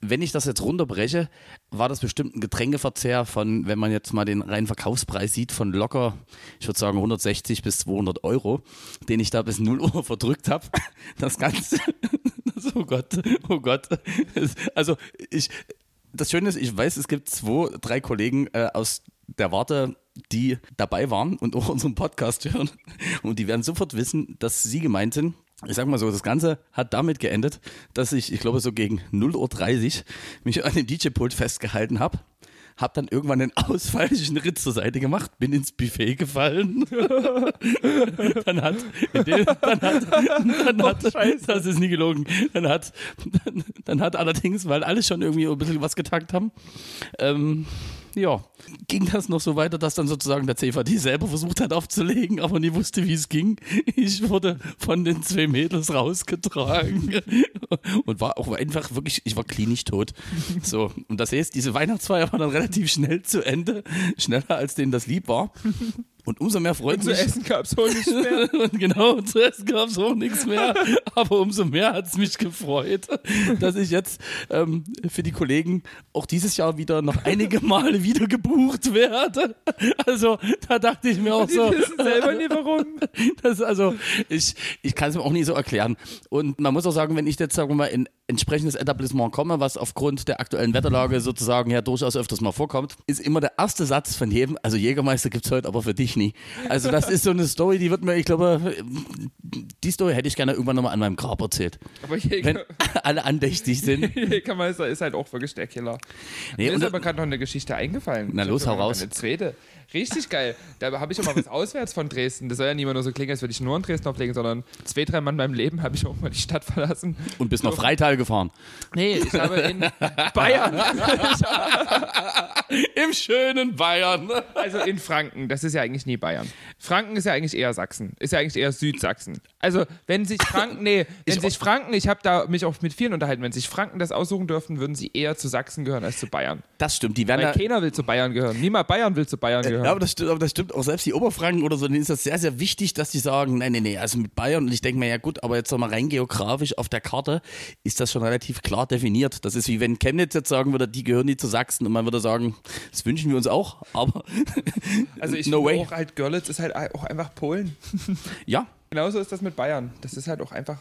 wenn ich das jetzt runterbreche, war das bestimmt ein Getränkeverzehr von, wenn man jetzt mal den reinen Verkaufspreis sieht, von locker, ich würde sagen 160 bis 200 Euro, den ich da bis 0 Uhr verdrückt habe. Das Ganze, oh Gott, oh Gott. Also ich, das Schöne ist, ich weiß, es gibt zwei, drei Kollegen äh, aus der Warte, die dabei waren und auch unseren Podcast hören. Und die werden sofort wissen, dass sie gemeint sind ich sag mal so, das Ganze hat damit geendet, dass ich, ich glaube, so gegen 0.30 Uhr mich an dem DJ-Pult festgehalten habe. Hab dann irgendwann einen ausfallischen Ritt zur Seite gemacht, bin ins Buffet gefallen. dann hat, dann hat, dann hat oh, das ist nie gelogen, dann hat, dann, dann, hat allerdings, weil alle schon irgendwie ein bisschen was getagt haben, ähm, ja, ging das noch so weiter, dass dann sozusagen der CVD selber versucht hat aufzulegen, aber nie wusste, wie es ging. Ich wurde von den zwei Mädels rausgetragen und war auch einfach wirklich, ich war klinisch tot. So, und das heißt, diese Weihnachtsfeier war dann relativ schnell zu Ende, schneller als denen das lieb war. Und umso mehr freut und mich. Zu essen gab es auch nichts mehr. genau, zu essen gab es auch nichts mehr. Aber umso mehr hat es mich gefreut, dass ich jetzt ähm, für die Kollegen auch dieses Jahr wieder noch einige Male wieder gebucht werde. Also da dachte ich mir auch so. Ich wissen selber nie warum. Das, also ich, ich kann es mir auch nie so erklären. Und man muss auch sagen, wenn ich jetzt sagen wir mal in entsprechendes Etablissement komme, was aufgrund der aktuellen Wetterlage sozusagen ja durchaus öfters mal vorkommt, ist immer der erste Satz von jedem, also Jägermeister gibt es heute, aber für dich nie. Also das ist so eine Story, die wird mir, ich glaube, die Story hätte ich gerne irgendwann nochmal an meinem Grab erzählt. Aber Jäger wenn alle andächtig sind. Jägermeister ist halt auch wirklich der Killer. Nee, Mir ist aber gerade noch eine Geschichte eingefallen. Na los, hau raus. Eine zweite. Richtig geil. Da habe ich auch mal was auswärts von Dresden. Das soll ja nicht immer nur so klingen, als würde ich nur in Dresden auflegen, sondern zwei, drei Mal in meinem Leben habe ich auch mal die Stadt verlassen. Und bist noch Freital gefahren? Nee, ich habe in Bayern. Im schönen Bayern. Also in Franken. Das ist ja eigentlich nie Bayern. Franken ist ja eigentlich eher Sachsen. Ist ja eigentlich eher Südsachsen. Also wenn sich Franken, nee, wenn ich sich Franken, ich habe da mich auch mit vielen unterhalten, wenn sich Franken das aussuchen dürften, würden sie eher zu Sachsen gehören als zu Bayern. Das stimmt. Die werden Weil keiner will zu Bayern gehören. Niemand Bayern will zu Bayern gehören. Ja, aber das, stimmt, aber das stimmt auch selbst die Oberfranken oder so, denen ist das sehr, sehr wichtig, dass die sagen, nein, nein, nein, also mit Bayern und ich denke mir, ja gut, aber jetzt mal rein geografisch auf der Karte ist das schon relativ klar definiert. Das ist wie wenn Chemnitz jetzt sagen würde, die gehören nicht zu Sachsen und man würde sagen, das wünschen wir uns auch, aber also ich no way. auch halt Görlitz ist halt auch einfach Polen. ja, Genauso ist das mit Bayern. Das ist halt auch einfach.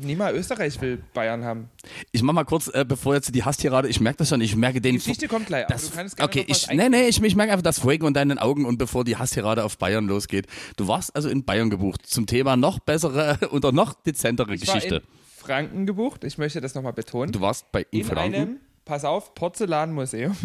Niemand Österreich will Bayern haben. Ich mach mal kurz, äh, bevor jetzt die Hasstirade, ich merke das schon, ich merke den. Die Geschichte kommt gleich, das, aber du kannst Okay, ich, nee, nee, ich, ich merke einfach das Fuego in deinen Augen und bevor die Hasstirade auf Bayern losgeht. Du warst also in Bayern gebucht zum Thema noch bessere oder noch dezentere ich Geschichte. War in Franken gebucht, ich möchte das nochmal betonen. Du warst bei in, in Franken? einem, pass auf, Porzellanmuseum.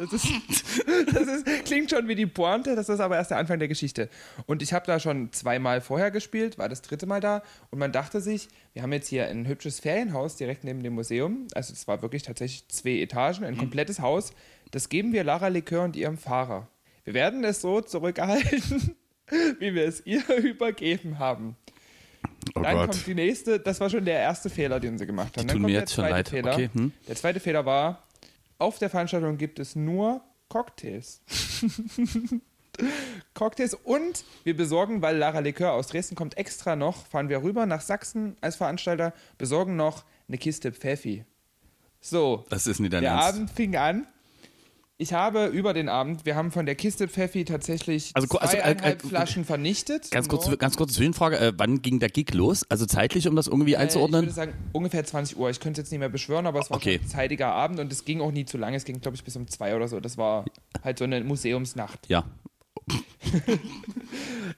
Das, ist, das ist, klingt schon wie die Pointe, das ist aber erst der Anfang der Geschichte. Und ich habe da schon zweimal vorher gespielt, war das dritte Mal da und man dachte sich, wir haben jetzt hier ein hübsches Ferienhaus direkt neben dem Museum. Also es war wirklich tatsächlich zwei Etagen, ein mhm. komplettes Haus. Das geben wir Lara Likör und ihrem Fahrer. Wir werden es so zurückerhalten, wie wir es ihr übergeben haben. Oh dann Gott. kommt die nächste, das war schon der erste Fehler, den sie gemacht haben. Die tun dann mir jetzt schon leid. Fehler. Okay, hm? Der zweite Fehler war, auf der Veranstaltung gibt es nur Cocktails. Cocktails und wir besorgen, weil Lara Likör aus Dresden kommt extra noch, fahren wir rüber nach Sachsen als Veranstalter, besorgen noch eine Kiste Pfeffi. So. Das ist nicht dein Der Ernst. Abend fing an ich habe über den Abend, wir haben von der Kiste Pfeffi tatsächlich also, also, äh, äh, Flaschen vernichtet. Ganz kurz, ganz kurze Zwischenfrage, äh, wann ging der Gig los? Also zeitlich, um das irgendwie einzuordnen? Ich würde sagen ungefähr 20 Uhr. Ich könnte es jetzt nicht mehr beschwören, aber es war okay. ein zeitiger Abend und es ging auch nie zu lange. Es ging, glaube ich, bis um zwei oder so. Das war halt so eine Museumsnacht. Ja.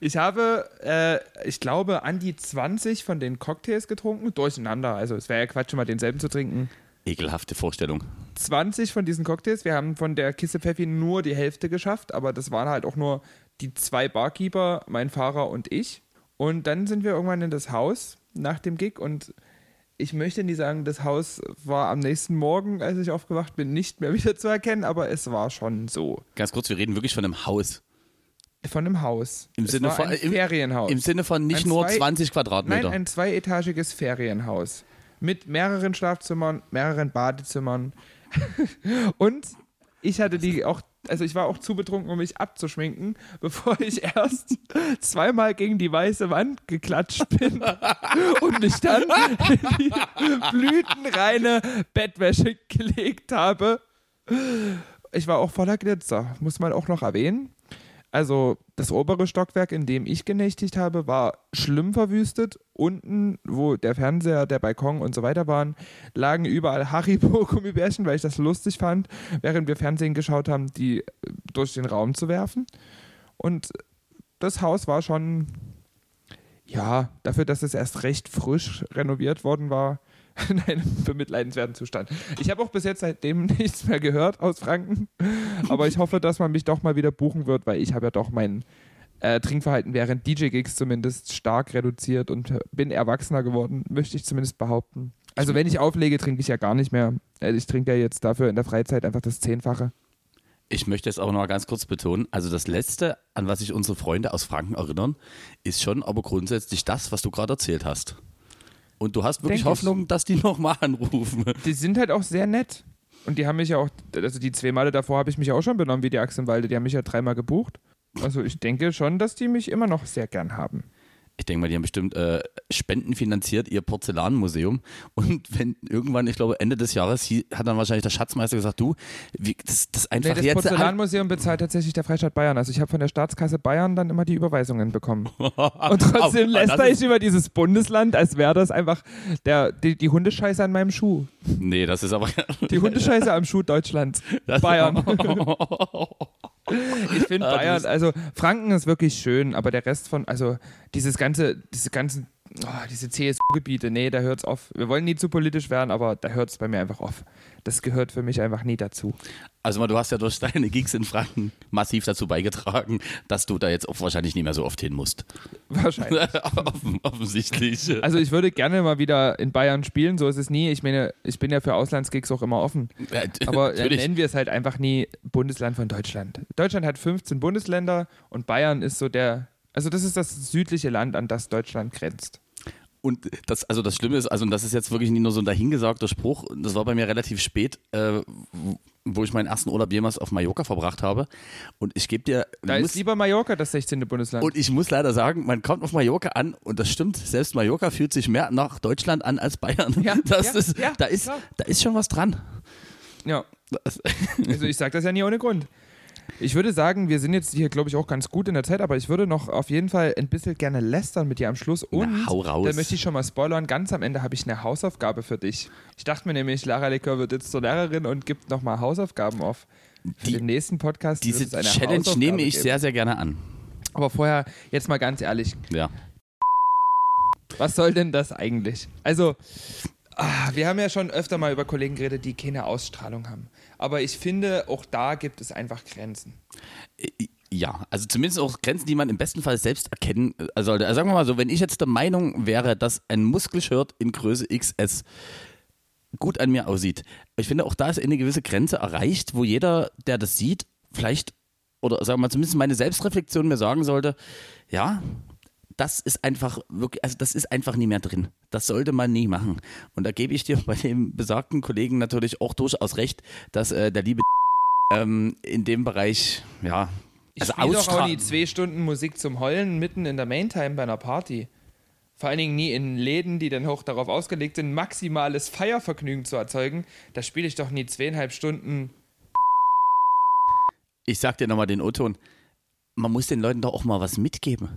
Ich habe, äh, ich glaube, an die 20 von den Cocktails getrunken, durcheinander. Also es wäre ja Quatsch, immer denselben zu trinken. Ekelhafte Vorstellung. 20 von diesen Cocktails. Wir haben von der Kiste Pfeffi nur die Hälfte geschafft, aber das waren halt auch nur die zwei Barkeeper, mein Fahrer und ich. Und dann sind wir irgendwann in das Haus nach dem Gig und ich möchte nie sagen, das Haus war am nächsten Morgen, als ich aufgewacht bin, nicht mehr wieder zu erkennen, aber es war schon so. Ganz kurz, wir reden wirklich von einem Haus. Von einem Haus. Im es Sinne von ein im, Ferienhaus. Im Sinne von nicht Ein nur zwei- 20 Nein, Quadratmeter. ein zweietagiges Ferienhaus. Mit mehreren Schlafzimmern, mehreren Badezimmern. Und ich hatte die auch, also ich war auch zu betrunken, um mich abzuschminken, bevor ich erst zweimal gegen die weiße Wand geklatscht bin und mich dann in die blütenreine Bettwäsche gelegt habe. Ich war auch voller Glitzer, muss man auch noch erwähnen. Also das obere Stockwerk, in dem ich genächtigt habe, war schlimm verwüstet. Unten, wo der Fernseher, der Balkon und so weiter waren, lagen überall Haribo-Gummibärchen, weil ich das lustig fand, während wir Fernsehen geschaut haben, die äh, durch den Raum zu werfen. Und das Haus war schon, ja, dafür, dass es erst recht frisch renoviert worden war, in einem bemitleidenswerten Zustand. Ich habe auch bis jetzt seitdem nichts mehr gehört aus Franken, aber ich hoffe, dass man mich doch mal wieder buchen wird, weil ich habe ja doch mein äh, Trinkverhalten während DJ-Gigs zumindest stark reduziert und bin erwachsener geworden, möchte ich zumindest behaupten. Also wenn ich auflege, trinke ich ja gar nicht mehr. Äh, Ich trinke ja jetzt dafür in der Freizeit einfach das Zehnfache. Ich möchte es auch noch mal ganz kurz betonen. Also das Letzte, an was sich unsere Freunde aus Franken erinnern, ist schon aber grundsätzlich das, was du gerade erzählt hast. Und du hast wirklich Denk ich. Hoffnung, dass die nochmal anrufen. Die sind halt auch sehr nett. Und die haben mich ja auch, also die zwei Male davor habe ich mich auch schon benommen wie die Axt im Walde. Die haben mich ja dreimal gebucht. Also ich denke schon, dass die mich immer noch sehr gern haben. Ich denke mal, die haben bestimmt äh, Spenden finanziert, ihr Porzellanmuseum. Und wenn irgendwann, ich glaube Ende des Jahres, hat dann wahrscheinlich der Schatzmeister gesagt, du, wie, das, das Nee, einfach das jetzt... Porzellanmuseum bezahlt tatsächlich der Freistaat Bayern. Also ich habe von der Staatskasse Bayern dann immer die Überweisungen bekommen. Und Und trotzdem läster ich über dieses Bundesland, als wäre das einfach der, die, die Hundescheiße an meinem Schuh. Nee, das ist aber... Die Hundescheiße am Schuh Deutschlands. Das- Bayern. Ich finde Ah, Bayern, also Franken ist wirklich schön, aber der Rest von, also dieses ganze, diese ganzen, oh, diese CSU-Gebiete, nee, da hört's auf. Wir wollen nie zu politisch werden, aber da hört es bei mir einfach auf. Das gehört für mich einfach nie dazu. Also mal, du hast ja durch deine Gigs in Franken massiv dazu beigetragen, dass du da jetzt auch wahrscheinlich nicht mehr so oft hin musst. Wahrscheinlich. Offen, offensichtlich. Also ich würde gerne mal wieder in Bayern spielen, so ist es nie. Ich meine, ich bin ja für Auslandsgigs auch immer offen. Ja, Aber äh, natürlich. nennen wir es halt einfach nie Bundesland von Deutschland. Deutschland hat 15 Bundesländer und Bayern ist so der, also das ist das südliche Land, an das Deutschland grenzt. Und das, also das Schlimme ist, also und das ist jetzt wirklich nicht nur so ein dahingesagter Spruch, das war bei mir relativ spät, äh, wo ich meinen ersten Urlaub jemals auf Mallorca verbracht habe. Und ich gebe dir, Da muss, ist lieber Mallorca das 16. Bundesland. und ich muss leider sagen, man kommt auf Mallorca an und das stimmt, selbst Mallorca fühlt sich mehr nach Deutschland an als Bayern. Ja, das ja, ist, ja, da, ist, klar. da ist schon was dran. ja, also ich sage das ja nie ohne Grund. Ich würde sagen, wir sind jetzt hier, glaube ich, auch ganz gut in der Zeit, aber ich würde noch auf jeden Fall ein bisschen gerne lästern mit dir am Schluss. Und Na, hau raus. da möchte ich schon mal spoilern, ganz am Ende habe ich eine Hausaufgabe für dich. Ich dachte mir nämlich, Lara Lecker wird jetzt zur Lehrerin und gibt nochmal Hausaufgaben auf. Für Die- den nächsten Podcast diese Challenge Hausaufgabe nehme ich geben. sehr, sehr gerne an. Aber vorher, jetzt mal ganz ehrlich, Ja. was soll denn das eigentlich? Also, ah, wir haben ja schon öfter mal über Kollegen geredet, die keine Ausstrahlung haben. Aber ich finde, auch da gibt es einfach Grenzen. Ja, also zumindest auch Grenzen, die man im besten Fall selbst erkennen äh, sollte. Also sagen wir mal so, wenn ich jetzt der Meinung wäre, dass ein Muskelshirt in Größe XS gut an mir aussieht, ich finde auch da ist eine gewisse Grenze erreicht, wo jeder, der das sieht, vielleicht, oder sagen wir mal zumindest meine Selbstreflexion mir sagen sollte, ja, das ist einfach wirklich, also das ist einfach nie mehr drin. Das sollte man nie machen. Und da gebe ich dir bei dem besagten Kollegen natürlich auch durchaus recht, dass äh, der liebe ähm, in dem Bereich, ja, Ich also spiele doch auch nie zwei Stunden Musik zum Heulen mitten in der Maintime bei einer Party. Vor allen Dingen nie in Läden, die dann hoch darauf ausgelegt sind, maximales Feiervergnügen zu erzeugen. Da spiele ich doch nie zweieinhalb Stunden. Ich sag dir nochmal den O-Ton. Man muss den Leuten doch auch mal was mitgeben.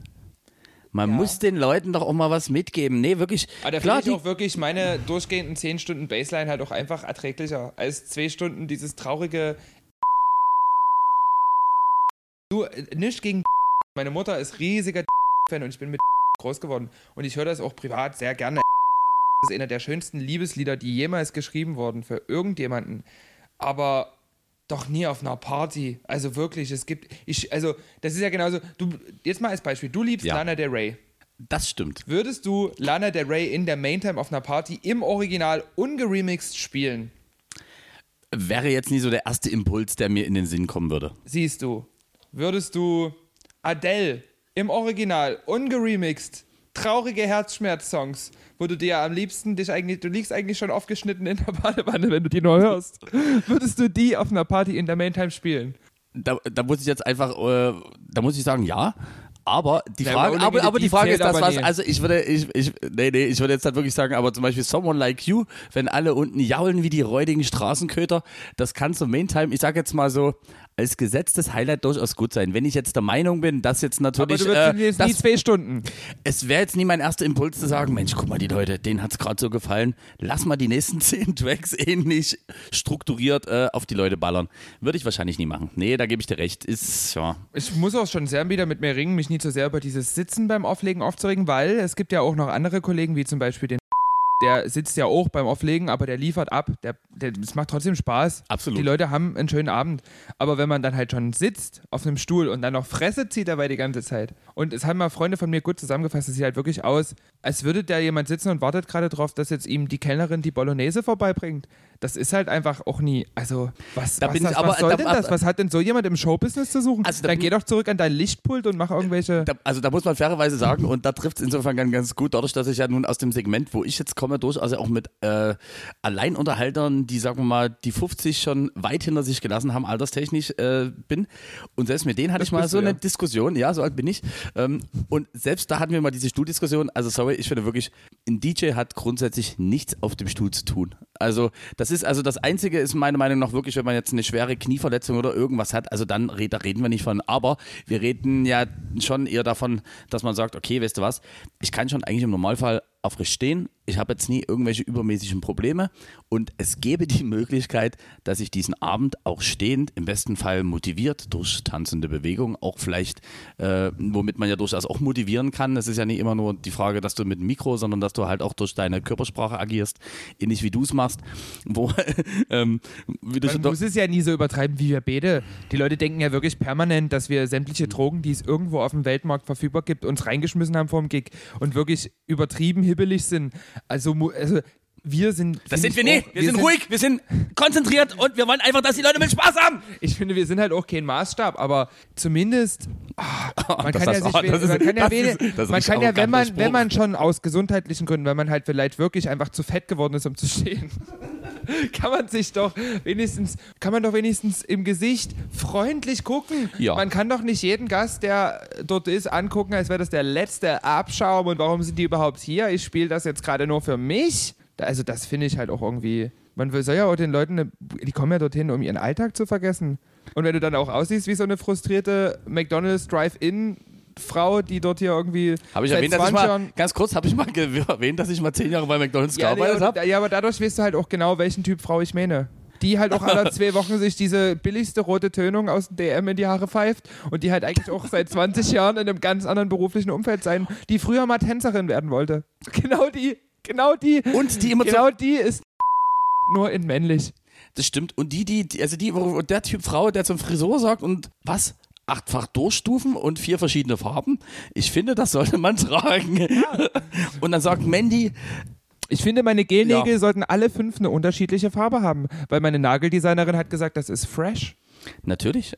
Man Ja. muss den Leuten doch auch mal was mitgeben. Nee, wirklich. Aber da finde ich auch wirklich meine durchgehenden 10 Stunden Baseline halt auch einfach erträglicher als zwei Stunden dieses traurige. Du, äh, nicht gegen. Meine Mutter ist riesiger Fan und ich bin mit groß geworden. Und ich höre das auch privat sehr gerne. Das ist einer der schönsten Liebeslieder, die jemals geschrieben wurden für irgendjemanden. Aber doch nie auf einer Party. Also wirklich, es gibt. Ich, also, das ist ja genauso. Du, jetzt mal als Beispiel, du liebst Ja. Lana Del Rey. Das stimmt. Würdest du Lana Del Rey in der Maintime auf einer Party im Original ungeremixed spielen? Wäre jetzt nie so der erste Impuls, der mir in den Sinn kommen würde. Siehst du. Würdest du Adele im Original ungeremixed traurige Herzschmerz-Songs, wo du dir am liebsten dich eigentlich, du liegst eigentlich schon aufgeschnitten in der Badewanne, wenn du die nur hörst. Würdest du die auf einer Party in der Maintime spielen? Da, da muss ich jetzt einfach, äh, da muss ich sagen, ja. Aber die Frage, aber aber, die Frage ist das, was, also ich würde, ich, ich, nee, nee, ich würde jetzt halt wirklich sagen, aber zum Beispiel Someone Like You, wenn alle unten jaulen wie die räudigen Straßenköter, das kann zum Maintime, ich sag jetzt mal so, als gesetztes Highlight durchaus gut sein. Wenn ich jetzt der Meinung bin, dass jetzt Aber natürlich, du würdest äh, jetzt nie zwei Stunden. es wäre jetzt nie mein erster Impuls zu sagen, Mensch, guck mal, die Leute, denen hat's gerade so gefallen, lass mal die nächsten zehn Tracks ähnlich strukturiert äh, auf die Leute ballern. Würde ich wahrscheinlich nie machen. Nee, da gebe ich dir recht. Ist, ja. Ich muss auch schon sehr wieder mit mir ringen, mich nie zu sehr über dieses Sitzen beim Auflegen aufzuregen, weil es gibt ja auch noch andere Kollegen, wie zum Beispiel den der sitzt ja auch beim Auflegen, aber der liefert ab. Der, der, es macht trotzdem Spaß. Absolut. Die Leute haben einen schönen Abend. Aber wenn man dann halt schon sitzt auf einem Stuhl und dann noch Fresse zieht dabei die ganze Zeit. Und es haben mal Freunde von mir gut zusammengefasst, es sieht halt wirklich aus, als würde da jemand sitzen und wartet gerade drauf, dass jetzt ihm die Kellnerin die Bolognese vorbeibringt. Das ist halt einfach auch nie. Also, was, Da was, das, aber- was soll da- denn das? Was hat denn so jemand im Showbusiness zu suchen? Also da dann geh doch zurück an dein Lichtpult und mach irgendwelche. Da, also da muss man fairerweise sagen, und da trifft es insofern ganz gut, dadurch, dass ich ja nun aus dem Segment, wo ich jetzt komme, durchaus auch mit äh, Alleinunterhaltern, die, sagen wir mal, die 50 schon weit hinter sich gelassen haben, alterstechnisch äh, bin. Und selbst mit denen hatte Das ich mal so du, eine ja. Diskussion, ja, so alt bin ich. Ähm, und selbst da hatten wir mal diese Stuhldiskussion. Also sorry, ich finde wirklich, ein DJ hat grundsätzlich nichts auf dem Stuhl zu tun. Also das ist, also das Einzige ist meiner Meinung nach wirklich, wenn man jetzt eine schwere Knieverletzung oder irgendwas hat, also dann da reden wir nicht von, aber wir reden ja schon eher davon, dass man sagt, okay, weißt du was, ich kann schon eigentlich im Normalfall aufrecht stehen, ich habe jetzt nie irgendwelche übermäßigen Probleme und es gäbe die Möglichkeit, dass ich diesen Abend auch stehend, im besten Fall motiviert durch tanzende Bewegung, auch vielleicht, äh, womit man ja durchaus auch motivieren kann. Es ist ja nicht immer nur die Frage, dass du mit dem Mikro, sondern dass du halt auch durch deine Körpersprache agierst, ähnlich wie du es machst, wo, ähm, wie du Man muss es ja nie so übertreiben wie wir beide. Die Leute denken ja wirklich permanent, dass wir sämtliche Drogen, die es irgendwo auf dem Weltmarkt verfügbar gibt, uns reingeschmissen haben vor dem Gig und wirklich übertrieben hibbelig sind. Also, also wir sind. das sind wir ich nicht. auch- Wir, sind, ruhig, wir sind konzentriert und wir wollen einfach, dass die Leute mit Spaß haben. Ich finde, wir sind halt auch kein Maßstab, aber zumindest. ah, man Das kann ja hast- sich, das ist- man kann ja, das wenig, ist- das ist man richtig kann ja, wenn man, wenn man schon aus gesundheitlichen Gründen, wenn man halt vielleicht wirklich einfach zu fett geworden ist, um zu stehen, kann man sich doch wenigstens, kann man doch wenigstens im Gesicht freundlich gucken. Ja. Man kann doch nicht jeden Gast, der dort ist, angucken, als wäre das der letzte Abschaum und warum sind die überhaupt hier? Ich spiele das jetzt gerade nur für mich. Also das finde ich halt auch irgendwie. Man soll ja auch den Leuten, eine, die kommen ja dorthin, um ihren Alltag zu vergessen. Und wenn du dann auch aussiehst wie so eine frustrierte McDonald's Drive-In Frau, die dort hier irgendwie Habe ich erwähnt, dass ich 20 mal, ganz kurz, habe ich mal erwähnt, dass ich mal zehn Jahre bei McDonalds ja, nee, gearbeitet aber, habe? ja, aber dadurch weißt du halt auch genau, welchen Typ Frau ich meine. Die halt auch alle zwei Wochen sich diese billigste rote Tönung aus dem DM in die Haare pfeift und die halt eigentlich auch seit 20 Jahren in einem ganz anderen beruflichen Umfeld sein, die früher mal Tänzerin werden wollte. Genau die, genau die, Und die immer genau die ist nur in männlich. Das stimmt. Und die, die, also die, wo- der Typ Frau, der zum Friseur sagt und was? Achtfach Durchstufen und vier verschiedene Farben. Ich finde, das sollte man tragen. Und dann sagt Mandy, Ich finde, meine Gelnägel Ja. sollten alle fünf eine unterschiedliche Farbe haben, weil meine Nageldesignerin hat gesagt, das ist fresh. natürlich.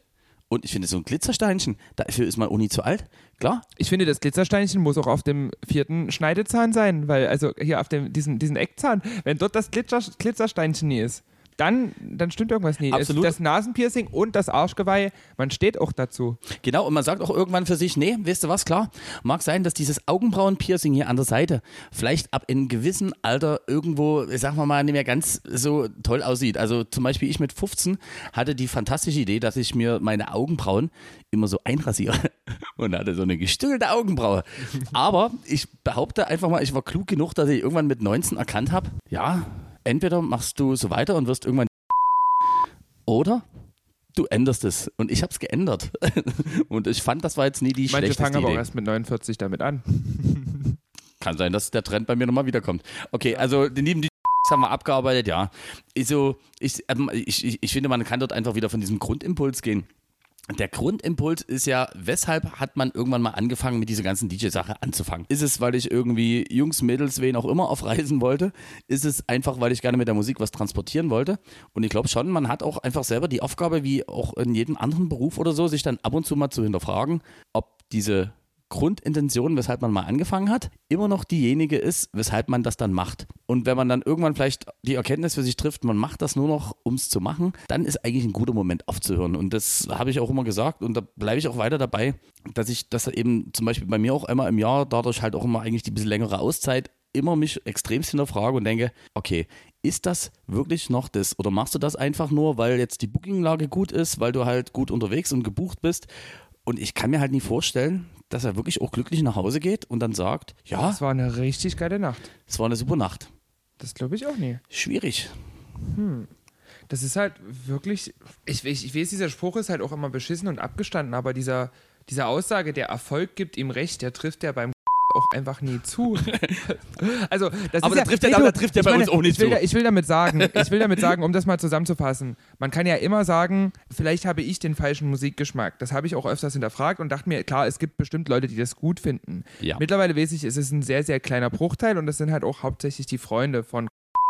Und ich finde, so ein Glitzersteinchen, dafür ist man Uni zu alt. Klar. Ich finde, das Glitzersteinchen muss auch auf dem vierten Schneidezahn sein, weil, also hier auf dem, diesen, diesen Eckzahn, wenn dort das Glitzer, Glitzersteinchen nie ist, dann, dann stimmt irgendwas nie. Absolut. Das Nasenpiercing und das Arschgeweih, man steht auch dazu. Genau, und man sagt auch irgendwann für sich, nee, weißt du was, klar, mag sein, dass dieses Augenbrauen-Piercing hier an der Seite vielleicht ab einem gewissen Alter irgendwo, sagen wir mal, nicht mehr ganz so toll aussieht. Also zum Beispiel ich mit 15 hatte die fantastische Idee, dass ich mir meine Augenbrauen immer so einrasiere und hatte so eine gestückelte Augenbraue. Aber ich behaupte einfach mal, ich war klug genug, dass ich irgendwann mit 19 erkannt habe, ja, entweder machst du so weiter und wirst irgendwann oder du änderst es. Und ich habe es geändert. Und ich fand, das war jetzt nie die Manche schlechteste fangen aber auch Idee. erst mit 49 damit an. Kann sein, dass der Trend bei mir nochmal wiederkommt. Okay, also den lieben die haben wir abgearbeitet, ja. Ich, so, ich, ähm, ich, ich, ich finde, man kann dort einfach wieder von diesem Grundimpuls gehen. Der Grundimpuls ist ja, weshalb hat man irgendwann mal angefangen, mit dieser ganzen DJ-Sache anzufangen? Ist es, weil ich irgendwie Jungs, Mädels, wen auch immer auf Reisen wollte? Ist es einfach, weil ich gerne mit der Musik was transportieren wollte? Und ich glaube schon, man hat auch einfach selber die Aufgabe, wie auch in jedem anderen Beruf oder so, sich dann ab und zu mal zu hinterfragen, ob diese Grundintention, weshalb man mal angefangen hat, immer noch diejenige ist, weshalb man das dann macht. Und wenn man dann irgendwann vielleicht die Erkenntnis für sich trifft, man macht das nur noch, um es zu machen, dann ist eigentlich ein guter Moment aufzuhören. Und das habe ich auch immer gesagt und da bleibe ich auch weiter dabei, dass ich das eben zum Beispiel bei mir auch einmal im Jahr, dadurch halt auch immer eigentlich die bisschen längere Auszeit, immer mich extremst hinterfrage und denke, okay, ist das wirklich noch das? Oder machst du das einfach nur, weil jetzt die Bookinglage gut ist, weil du halt gut unterwegs und gebucht bist? Und ich kann mir halt nie vorstellen, dass er wirklich auch glücklich nach Hause geht und dann sagt, ja, Das war eine richtig geile Nacht. es war eine super Nacht. Das glaube ich auch nie. Schwierig. Das ist halt wirklich. Ich, ich, ich weiß, dieser Spruch ist halt auch immer beschissen und abgestanden, aber dieser, diese Aussage, der Erfolg gibt ihm recht, der trifft ja beim auch einfach nie zu. also, das Aber ist da ja, trifft nee, du, da trifft ich bei meine, uns auch nicht ich will, zu. da- Ich will damit sagen, ich will damit sagen, um das mal zusammenzufassen, man kann ja immer sagen, vielleicht habe ich den falschen Musikgeschmack. Das habe ich auch öfters hinterfragt und dachte mir, klar, es gibt bestimmt Leute, die das gut finden. Ja. Mittlerweile weiß ich, es ist ein sehr, sehr kleiner Bruchteil und das sind halt auch hauptsächlich die Freunde von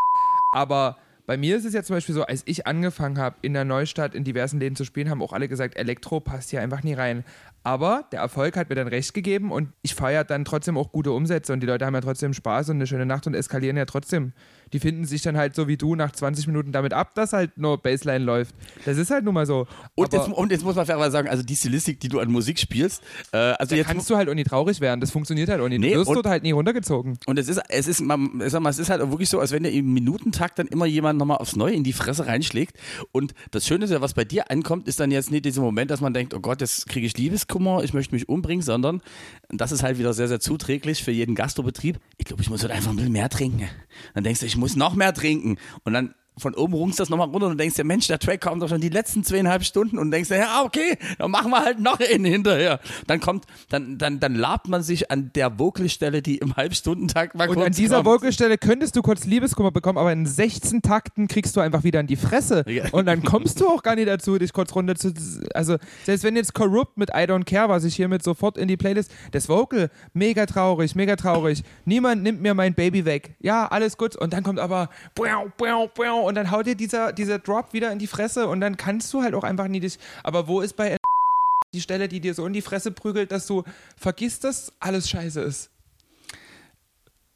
aber bei mir ist es ja zum Beispiel so, als ich angefangen habe, in der Neustadt in diversen Läden zu spielen, haben auch alle gesagt, Elektro passt hier einfach nie rein. Aber der Erfolg hat mir dann recht gegeben und ich feiere dann trotzdem auch gute Umsätze und die Leute haben ja trotzdem Spaß und eine schöne Nacht und eskalieren ja trotzdem. Die finden sich dann halt so wie du nach 20 Minuten damit ab, dass halt nur Bassline läuft. Das ist halt nun mal so. Und jetzt, und jetzt muss man fairerweise sagen, also die Stilistik, die du an Musik spielst, äh, also da jetzt kannst du halt auch nie traurig werden. Das funktioniert halt auch nie. Nee, du wirst dort halt nie runtergezogen. Und es ist, es ist, man, sag mal, es ist halt wirklich so, als wenn dir im Minutentakt dann immer jemand nochmal aufs Neue in die Fresse reinschlägt. Und das Schöne ist ja, was bei dir ankommt, ist dann jetzt nicht dieser Moment, dass man denkt, oh Gott, jetzt kriege ich Liebeskummer, ich möchte mich umbringen, sondern das ist halt wieder sehr, sehr zuträglich für jeden Gastrobetrieb. Ich glaube, ich muss halt einfach ein bisschen mehr trinken. Dann denkst du, ich muss noch mehr trinken. Und dann von oben rungst das nochmal runter und denkst dir, Mensch, der Track kommt doch schon die letzten zweieinhalb Stunden und denkst dir, ja, okay, dann machen wir halt noch einen hinterher. Dann kommt, dann, dann, dann labt man sich an der Vocalstelle, die im Halbstundentakt mal Und kurz an dieser kommt. Vocalstelle könntest du kurz Liebeskummer bekommen, aber in 16 Takten kriegst du einfach wieder in die Fresse. Ja. Und dann kommst du auch gar nicht dazu, dich kurz runter zu. Also, selbst wenn jetzt Corrupt mit I Don't Care, was ich hiermit sofort in die Playlist. Das Vocal, mega traurig, mega traurig. Niemand nimmt mir mein Baby weg. Ja, alles gut. Und dann kommt aber. Und dann haut dir dieser, dieser Drop wieder in die Fresse und dann kannst du halt auch einfach nie dich. Aber wo ist bei die Stelle, die dir so in die Fresse prügelt, dass du vergisst, dass alles scheiße ist?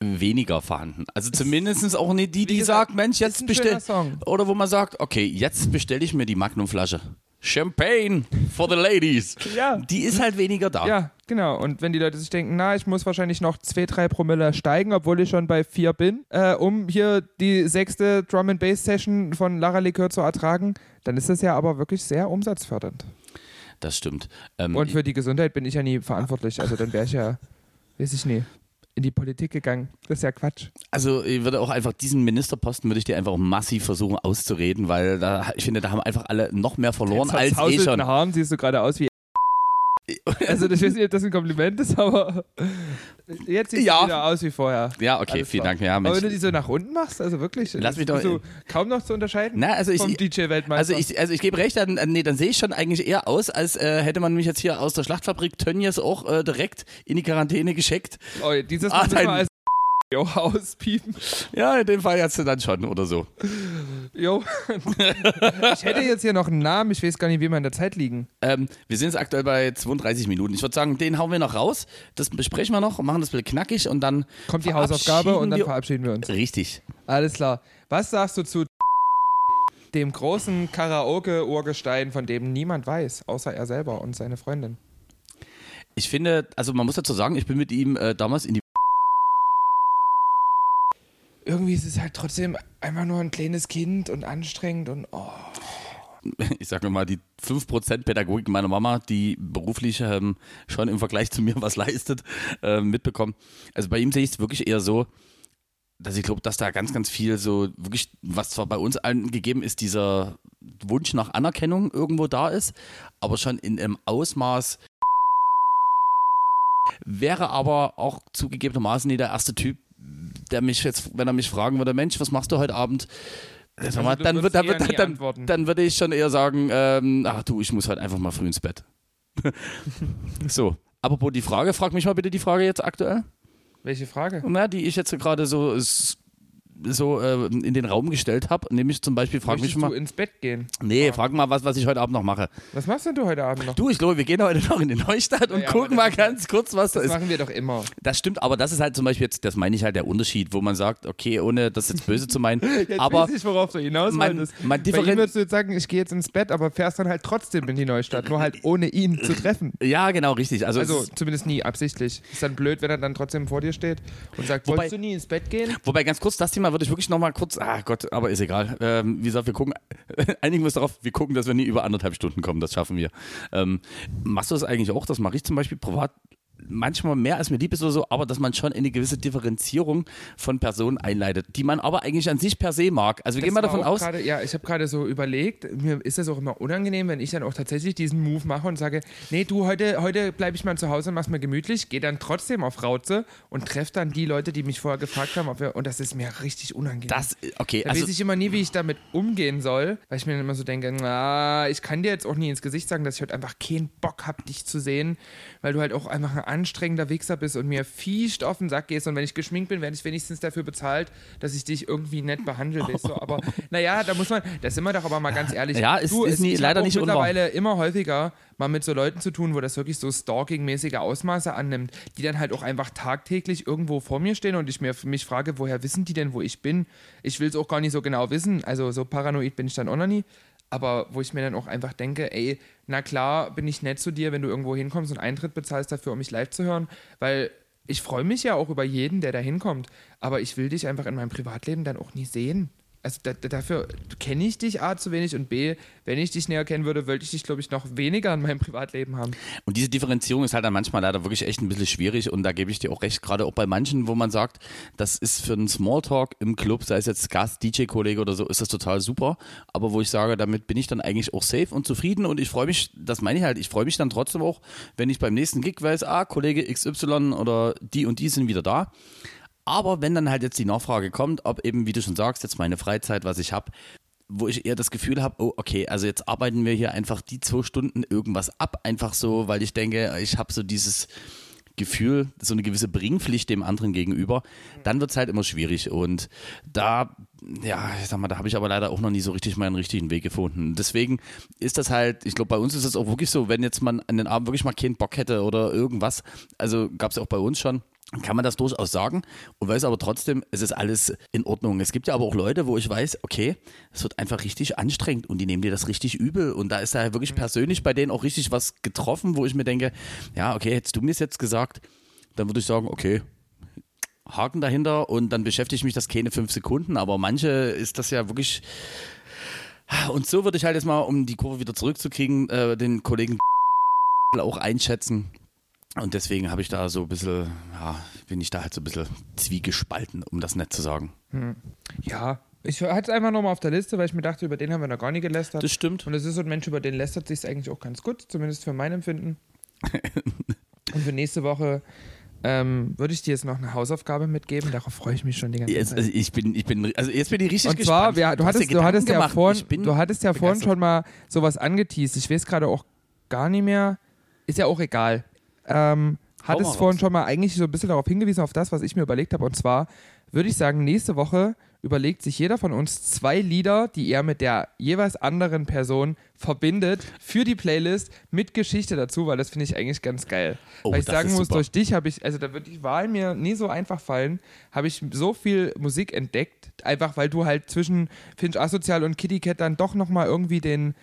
weniger vorhanden. Also zumindest auch nicht die, die gesagt, sagt, Mensch, jetzt bestell. Oder wo man sagt, okay, jetzt bestelle ich mir die Magnumflasche. Champagne for the ladies. Ja. Die ist halt weniger da. Ja, genau. Und wenn die Leute sich denken, na, ich muss wahrscheinlich noch 2, 3 Promille steigen, obwohl ich schon bei 4 bin, äh, um hier die sechste Drum and Bass Session von Lara Likör zu ertragen, dann ist das ja aber wirklich sehr umsatzfördernd. Das stimmt. Ähm, Und für die Gesundheit bin ich ja nie verantwortlich. Also dann wäre ich ja, weiß ich nie, in die Politik gegangen. Das ist ja Quatsch. Also ich würde auch einfach diesen Ministerposten würde ich dir einfach massiv versuchen auszureden, weil da, ich finde, da haben einfach alle noch mehr verloren als eh schon. Haaren siehst du gerade aus wie. Also, ich weiß nicht, ob das ein Kompliment ist, aber jetzt siehst Ja. du wieder aus wie vorher. Ja, okay, Alles vielen klar. Dank. Ja, Aber Mensch. wenn du die so nach unten machst, also wirklich, Lass mich doch- bist du kaum noch zu unterscheiden Na, also ich, vom DJ-Weltmeister. Also ich, also ich gebe recht, dann, äh, nee, dann sehe ich schon eigentlich eher aus, als äh, hätte man mich jetzt hier aus der Schlachtfabrik Tönnies auch äh, direkt in die Quarantäne geschickt. oh, dieses Ah, müssen dein- wir als Jo, auspiepen. Ja, in dem Fall jetzt dann schon oder so. Jo. ich hätte jetzt hier noch einen Namen, ich weiß gar nicht, wie wir in der Zeit liegen. Ähm, wir sind jetzt aktuell bei 32 Minuten. Ich würde sagen, den hauen wir noch raus. Das besprechen wir noch und machen das ein bisschen knackig und dann Kommt die Hausaufgabe und dann verabschieden wir uns. Richtig. Alles klar. Was sagst du zu dem großen Karaoke-Urgestein, von dem niemand weiß, außer er selber und seine Freundin? Ich finde, also man muss dazu sagen, ich bin mit ihm äh, damals in die Irgendwie ist es halt trotzdem einfach nur ein kleines Kind und anstrengend und oh. ich sage mal, die 5% Pädagogik meiner Mama, die beruflich ähm, schon im Vergleich zu mir was leistet, äh, mitbekommen. Also bei ihm sehe ich es wirklich eher so, dass ich glaube, dass da ganz, ganz viel so wirklich, was zwar bei uns allen gegeben ist, dieser Wunsch nach Anerkennung irgendwo da ist, aber schon in einem Ausmaß wäre aber auch zugegebenermaßen nie der erste Typ, der mich jetzt, wenn er mich fragen würde, Mensch, was machst du heute Abend? Also mal, dann, wird, dann, wird, dann, dann, würde ich schon eher sagen, ähm, ach du, ich muss halt einfach mal früh ins Bett. so, apropos die Frage, frag mich mal bitte die Frage jetzt aktuell. Welche Frage? Na, die ich jetzt gerade so so äh, in den Raum gestellt habe. Nämlich zum Beispiel, frag Möchtest mich mal. du ins Bett gehen? Nee, ja. frag mal was, was ich heute Abend noch mache. Was machst denn du heute Abend noch? Du, ich glaube, wir gehen heute noch in die Neustadt und ja, gucken mal ganz kurz, was das da ist. Das machen wir doch immer. Das stimmt, aber das ist halt zum Beispiel jetzt, das meine ich halt der Unterschied, wo man sagt, okay, ohne das jetzt böse zu meinen. jetzt aber weiß ich, worauf du hinaus man, meintest. Man Bei ihm würdest du jetzt sagen, ich gehe jetzt ins Bett, aber fährst dann halt trotzdem in die Neustadt, nur halt ohne ihn zu treffen. Ja, genau, richtig. Also, also zumindest nie absichtlich. Ist dann blöd, wenn er dann trotzdem vor dir steht und sagt, wobei, wolltest du nie ins Bett gehen? Wobei ganz kurz, das Thema würde ich wirklich nochmal kurz ah Gott, aber ist egal. Ähm, wie gesagt, wir gucken, einigen wir uns darauf, wir gucken, dass wir nie über anderthalb Stunden kommen, das schaffen wir. Ähm, machst du das eigentlich auch? Das mache ich zum Beispiel privat manchmal mehr als mir lieb ist oder so, aber dass man schon eine gewisse Differenzierung von Personen einleitet, die man aber eigentlich an sich per se mag. Also wir das gehen mal davon aus. Grade, ja, ich habe gerade so überlegt, mir ist das auch immer unangenehm, wenn ich dann auch tatsächlich diesen Move mache und sage, nee, du, heute, heute bleibe ich mal zu Hause und mach's mir gemütlich, gehe dann trotzdem auf Rauze und treffe dann die Leute, die mich vorher gefragt haben, wir, und das ist mir richtig unangenehm. Das, okay. Da also, weiß ich immer nie, wie ich damit umgehen soll, weil ich mir dann immer so denke, na, ich kann dir jetzt auch nie ins Gesicht sagen, dass ich heute einfach keinen Bock habe, dich zu sehen, weil du halt auch einfach ein anstrengender Wichser bist und mir fiescht auf den Sack gehst und wenn ich geschminkt bin, werde ich wenigstens dafür bezahlt, dass ich dich irgendwie nett behandle. Weißt du? Aber naja, da muss man, das sind wir doch aber mal ganz ehrlich. Ja, ist, du, ist nie, leider nicht mittlerweile unwahr. immer häufiger mal mit so Leuten zu tun, wo das wirklich so stalking-mäßige Ausmaße annimmt, die dann halt auch einfach tagtäglich irgendwo vor mir stehen und ich mir mich frage, woher wissen die denn, wo ich bin? Ich will es auch gar nicht so genau wissen. Also so paranoid bin ich dann auch noch nie aber wo ich mir dann auch einfach denke, ey, na klar bin ich nett zu dir, wenn du irgendwo hinkommst und Eintritt bezahlst dafür, um mich live zu hören, weil ich freue mich ja auch über jeden, der da hinkommt, aber ich will dich einfach in meinem Privatleben dann auch nie sehen also da, dafür kenne ich dich A zu wenig und B, wenn ich dich näher kennen würde, wollte ich dich, glaube ich, noch weniger in meinem Privatleben haben. Und diese Differenzierung ist halt dann manchmal leider wirklich echt ein bisschen schwierig und da gebe ich dir auch recht, gerade auch bei manchen, wo man sagt, das ist für einen Smalltalk im Club, sei es jetzt Gast, DJ-Kollege oder so, ist das total super, aber wo ich sage, damit bin ich dann eigentlich auch safe und zufrieden und ich freue mich, das meine ich halt, ich freue mich dann trotzdem auch, wenn ich beim nächsten Gig weiß, ah, Kollege XY oder die und die sind wieder da. Aber wenn dann halt jetzt die Nachfrage kommt, ob eben, wie du schon sagst, jetzt meine Freizeit, was ich habe, wo ich eher das Gefühl habe, oh, okay, also jetzt arbeiten wir hier einfach die zwei Stunden irgendwas ab, einfach so, weil ich denke, ich habe so dieses Gefühl, so eine gewisse Bringpflicht dem anderen gegenüber, dann wird es halt immer schwierig. Und da, ja, ich sag mal, da habe ich aber leider auch noch nie so richtig meinen richtigen Weg gefunden. Deswegen ist das halt, ich glaube, bei uns ist es auch wirklich so, wenn jetzt man an den Abend wirklich mal keinen Bock hätte oder irgendwas, also gab es auch bei uns schon, kann man das durchaus sagen und weiß aber trotzdem, es ist alles in Ordnung. Es gibt ja aber auch Leute, wo ich weiß, okay, es wird einfach richtig anstrengend und die nehmen dir das richtig übel und da ist da wirklich persönlich bei denen auch richtig was getroffen, wo ich mir denke, ja, okay, hättest du mir es jetzt gesagt, dann würde ich sagen, okay, Haken dahinter und dann beschäftige ich mich das keine fünf Sekunden, aber manche ist das ja wirklich und so würde ich halt jetzt mal, um die Kurve wieder zurückzukriegen, äh, den Kollegen auch einschätzen und deswegen habe ich da so ein bisschen, ja, bin ich da halt so ein bisschen zwiegespalten, um das nett zu sagen. Hm. Ja, ich hatte es einfach nochmal auf der Liste, weil ich mir dachte, über den haben wir noch gar nicht gelästert. Das stimmt. Und es ist so ein Mensch, über den lästert sich eigentlich auch ganz gut, zumindest für mein Empfinden. Und für nächste Woche ähm, würde ich dir jetzt noch eine Hausaufgabe mitgeben. Darauf freue ich mich schon die ganze jetzt, Zeit. Also ich bin, ich bin, also jetzt bin ich richtig Und zwar, gespannt. du, hattest, du, hattest ja vorhin, du hattest ja vorhin schon mal sowas angeteased. Ich weiß gerade auch gar nicht mehr. Ist ja auch egal. Ähm, hat es vorhin schon mal eigentlich so ein bisschen darauf hingewiesen, auf das, was ich mir überlegt habe. Und zwar würde ich sagen, nächste Woche überlegt sich jeder von uns zwei Lieder, die er mit der jeweils anderen Person verbindet, für die Playlist mit Geschichte dazu, weil das finde ich eigentlich ganz geil. Oh, weil ich sagen muss, super. durch dich habe ich, also da wird die Wahl mir nie so einfach fallen, habe ich so viel Musik entdeckt, einfach weil du halt zwischen Finch Asozial und Kitty Cat dann doch nochmal irgendwie den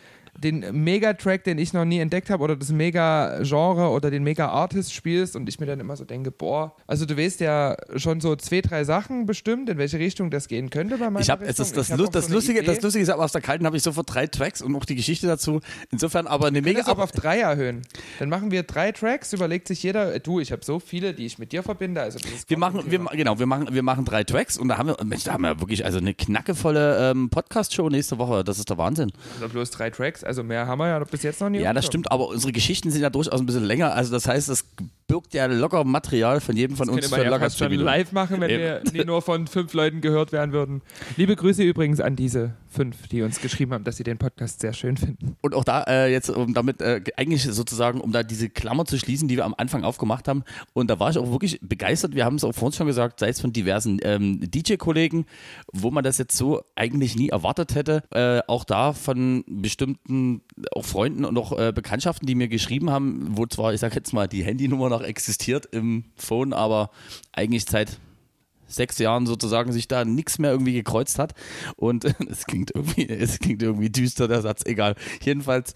den Mega-Track, den ich noch nie entdeckt habe, oder das Mega-Genre oder den Mega-Artist spielst und ich mir dann immer so denke, boah, also du weißt ja schon so zwei, drei Sachen bestimmt, in welche Richtung das gehen könnte bei meiner Ich habe das, das, hab Lust, das, so Lustige, das. Lustige ist, aber aus der Kalten habe ich sofort drei Tracks und auch die Geschichte dazu. Insofern aber eine mega. das auch auf drei erhöhen. Dann machen wir drei Tracks, überlegt sich jeder, du, ich habe so viele, die ich mit dir verbinde. Also Wir machen, wir, genau, wir machen, wir machen drei Tracks und da haben wir, Mensch, da haben wir wirklich also eine knackevolle ähm, Podcast-Show nächste Woche. Das ist der Wahnsinn. Also bloß drei Tracks, also mehr haben wir ja bis jetzt noch nie. Ja, das stimmt, aber unsere Geschichten sind ja durchaus ein bisschen länger. Also das heißt, es birgt ja locker Material von jedem von Das uns könnte man ja schon live machen, wenn wir Eben. nie nur von fünf Leuten gehört werden würden. Liebe Grüße übrigens an diese fünf, die uns geschrieben haben, dass sie den Podcast sehr schön finden. Und auch da äh, jetzt, um damit äh, eigentlich sozusagen, um da diese Klammer zu schließen, die wir am Anfang aufgemacht haben. Und da war ich auch wirklich begeistert. Wir haben es auch vorhin schon gesagt, sei es von diversen ähm, DJ-Kollegen, wo man das jetzt so eigentlich nie erwartet hätte. Äh, auch da von bestimmten auch Freunden und auch äh, Bekanntschaften, die mir geschrieben haben, wo zwar, ich sag jetzt mal, die Handynummer noch existiert im Phone, aber eigentlich seit sechs Jahren sozusagen sich da nichts mehr irgendwie gekreuzt hat. Und es klingt irgendwie, es klingt irgendwie düster, der Satz, egal. Jedenfalls,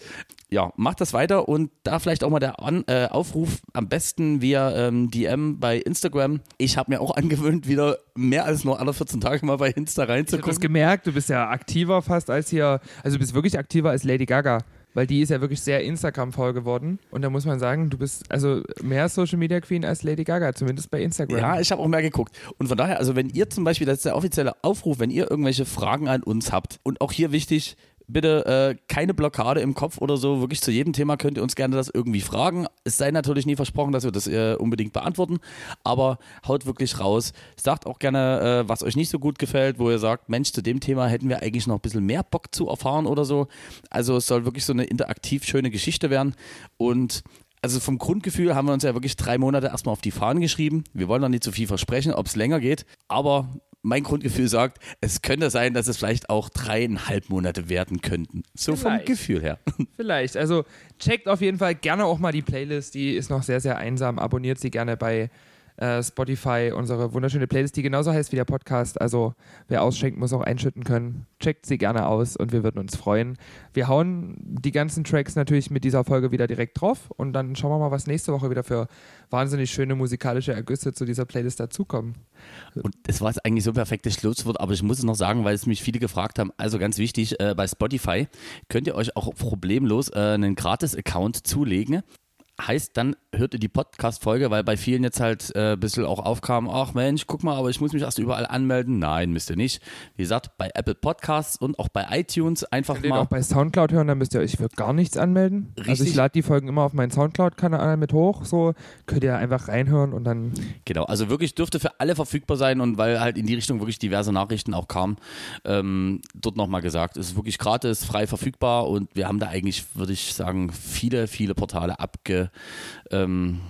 ja, macht das weiter und da vielleicht auch mal der An äh, Aufruf am besten via ähm, DM bei Instagram. Ich habe mir auch angewöhnt, wieder mehr als nur alle 14 Tage mal bei Insta Ich habe gemerkt, du bist ja aktiver fast als hier, also du bist wirklich aktiver als Lady Gaga. Weil die ist ja wirklich sehr Instagram-voll geworden. Und da muss man sagen, du bist also mehr Social Media Queen als Lady Gaga, zumindest bei Instagram. Ja, ich habe auch mehr geguckt. Und von daher, also wenn ihr zum Beispiel, das ist der offizielle Aufruf, wenn ihr irgendwelche Fragen an uns habt und auch hier wichtig, bitte äh, keine Blockade im Kopf oder so, wirklich zu jedem Thema könnt ihr uns gerne das irgendwie fragen. Es sei natürlich nie versprochen, dass wir das äh, unbedingt beantworten, aber haut wirklich raus. Sagt auch gerne, äh, was euch nicht so gut gefällt, wo ihr sagt, Mensch, zu dem Thema hätten wir eigentlich noch ein bisschen mehr Bock zu erfahren oder so. Also es soll wirklich so eine interaktiv schöne Geschichte werden und also vom Grundgefühl haben wir uns ja wirklich drei Monate erstmal auf die Fahnen geschrieben. Wir wollen noch nicht zu viel versprechen, ob es länger geht, aber mein Grundgefühl sagt, es könnte sein, dass es vielleicht auch dreieinhalb Monate werden könnten. So vom Vielleicht. Gefühl her. Vielleicht. Also checkt auf jeden Fall gerne auch mal die Playlist. Die ist noch sehr, sehr einsam. Abonniert sie gerne bei äh, Spotify, unsere wunderschöne Playlist, die genauso heißt wie der Podcast. Also wer ausschenkt, muss auch einschütten können. Checkt sie gerne aus und wir würden uns freuen. Wir hauen die ganzen Tracks natürlich mit dieser Folge wieder direkt drauf und dann schauen wir mal, was nächste Woche wieder für wahnsinnig schöne musikalische Ergüsse zu dieser Playlist dazukommen. Und das war jetzt eigentlich so ein perfektes Schlusswort, aber ich muss es noch sagen, weil es mich viele gefragt haben. Also ganz wichtig, äh, bei Spotify könnt ihr euch auch problemlos äh, einen Gratis-Account zulegen. Heißt, dann hört ihr die Podcast-Folge, weil bei vielen jetzt halt äh, ein bisschen auch aufkam, ach Mensch, guck mal, aber ich muss mich erst überall anmelden. Nein, müsst ihr nicht. Wie gesagt, bei Apple Podcasts und auch bei iTunes einfach Könnt ihr mal. auch bei Soundcloud hören, dann müsst ihr euch für gar nichts anmelden. Also Richtig. ich lade die Folgen immer auf meinen Soundcloud-Kanal mit hoch. So könnt ihr einfach reinhören und dann Genau, also wirklich dürfte für alle verfügbar sein und weil halt in die Richtung wirklich diverse Nachrichten auch kamen, ähm, dort nochmal gesagt, es ist wirklich gratis, frei verfügbar und wir haben da eigentlich, würde ich sagen, viele, viele Portale abge, ähm,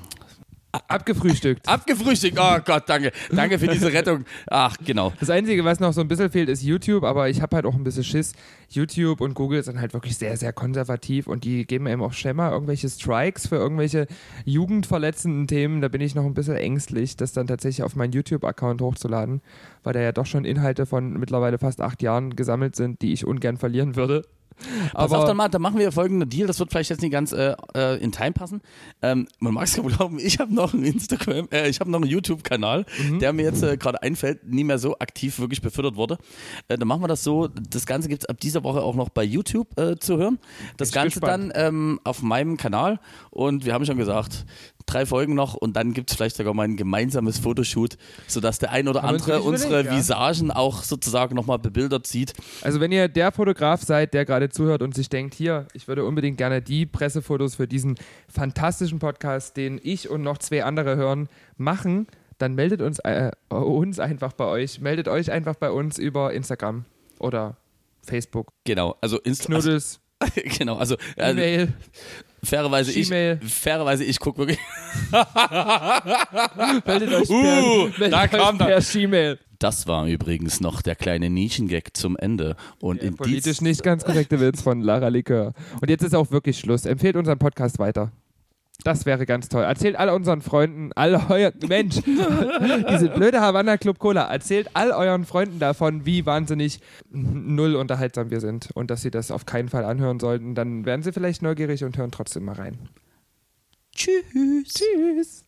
abgefrühstückt. abgefrühstückt. Oh Gott, danke. Danke für diese Rettung. Ach, genau. Das Einzige, was noch so ein bisschen fehlt, ist YouTube, aber ich habe halt auch ein bisschen Schiss. YouTube und Google sind halt wirklich sehr, sehr konservativ und die geben eben auch mal irgendwelche Strikes für irgendwelche jugendverletzenden Themen. Da bin ich noch ein bisschen ängstlich, das dann tatsächlich auf meinen YouTube-Account hochzuladen, weil da ja doch schon Inhalte von mittlerweile fast acht Jahren gesammelt sind, die ich ungern verlieren würde. Pass auf, dann mal, dann machen wir folgenden Deal, das wird vielleicht jetzt nicht ganz äh, äh, in Time passen. Ähm, man mag es kaum glauben, ich habe noch einen Instagram, äh, ich habe noch einen YouTube-Kanal, Mhm. der mir jetzt äh, gerade einfällt, nie mehr so aktiv wirklich befüttert wurde. Äh, dann machen wir das so, das Ganze gibt es ab dieser Woche auch noch bei YouTube äh, zu hören. Das ich Ganze dann ähm, auf meinem Kanal und wir haben schon gesagt, drei Folgen noch und dann gibt es vielleicht sogar mal ein gemeinsames Fotoshoot, sodass der ein oder Haben andere unsere ja. Visagen auch sozusagen nochmal bebildert sieht. Also wenn ihr der Fotograf seid, der gerade zuhört und sich denkt, hier, ich würde unbedingt gerne die Pressefotos für diesen fantastischen Podcast, den ich und noch zwei andere hören, machen, dann meldet uns, äh, uns einfach bei euch. Meldet euch einfach bei uns über Instagram oder Facebook. Genau, also Insta also, Knuddels, genau, also, also E-Mail, fairerweise ich, fairerweise ich gucke wirklich. meldet euch Uh, per, da kam per Gmail. Das war übrigens noch der kleine Nischengag zum Ende. Und Der in politisch nicht ganz korrekte Witz von Lara Likör. Und jetzt ist auch wirklich Schluss. Empfehlt unseren Podcast weiter. Das wäre ganz toll. Erzählt all unseren Freunden, all euren Mensch, diese blöde Havanna Club Cola, erzählt all euren Freunden davon, wie wahnsinnig null unterhaltsam wir sind und dass sie das auf keinen Fall anhören sollten. Dann werden sie vielleicht neugierig und hören trotzdem mal rein. Tschüss. Tschüss.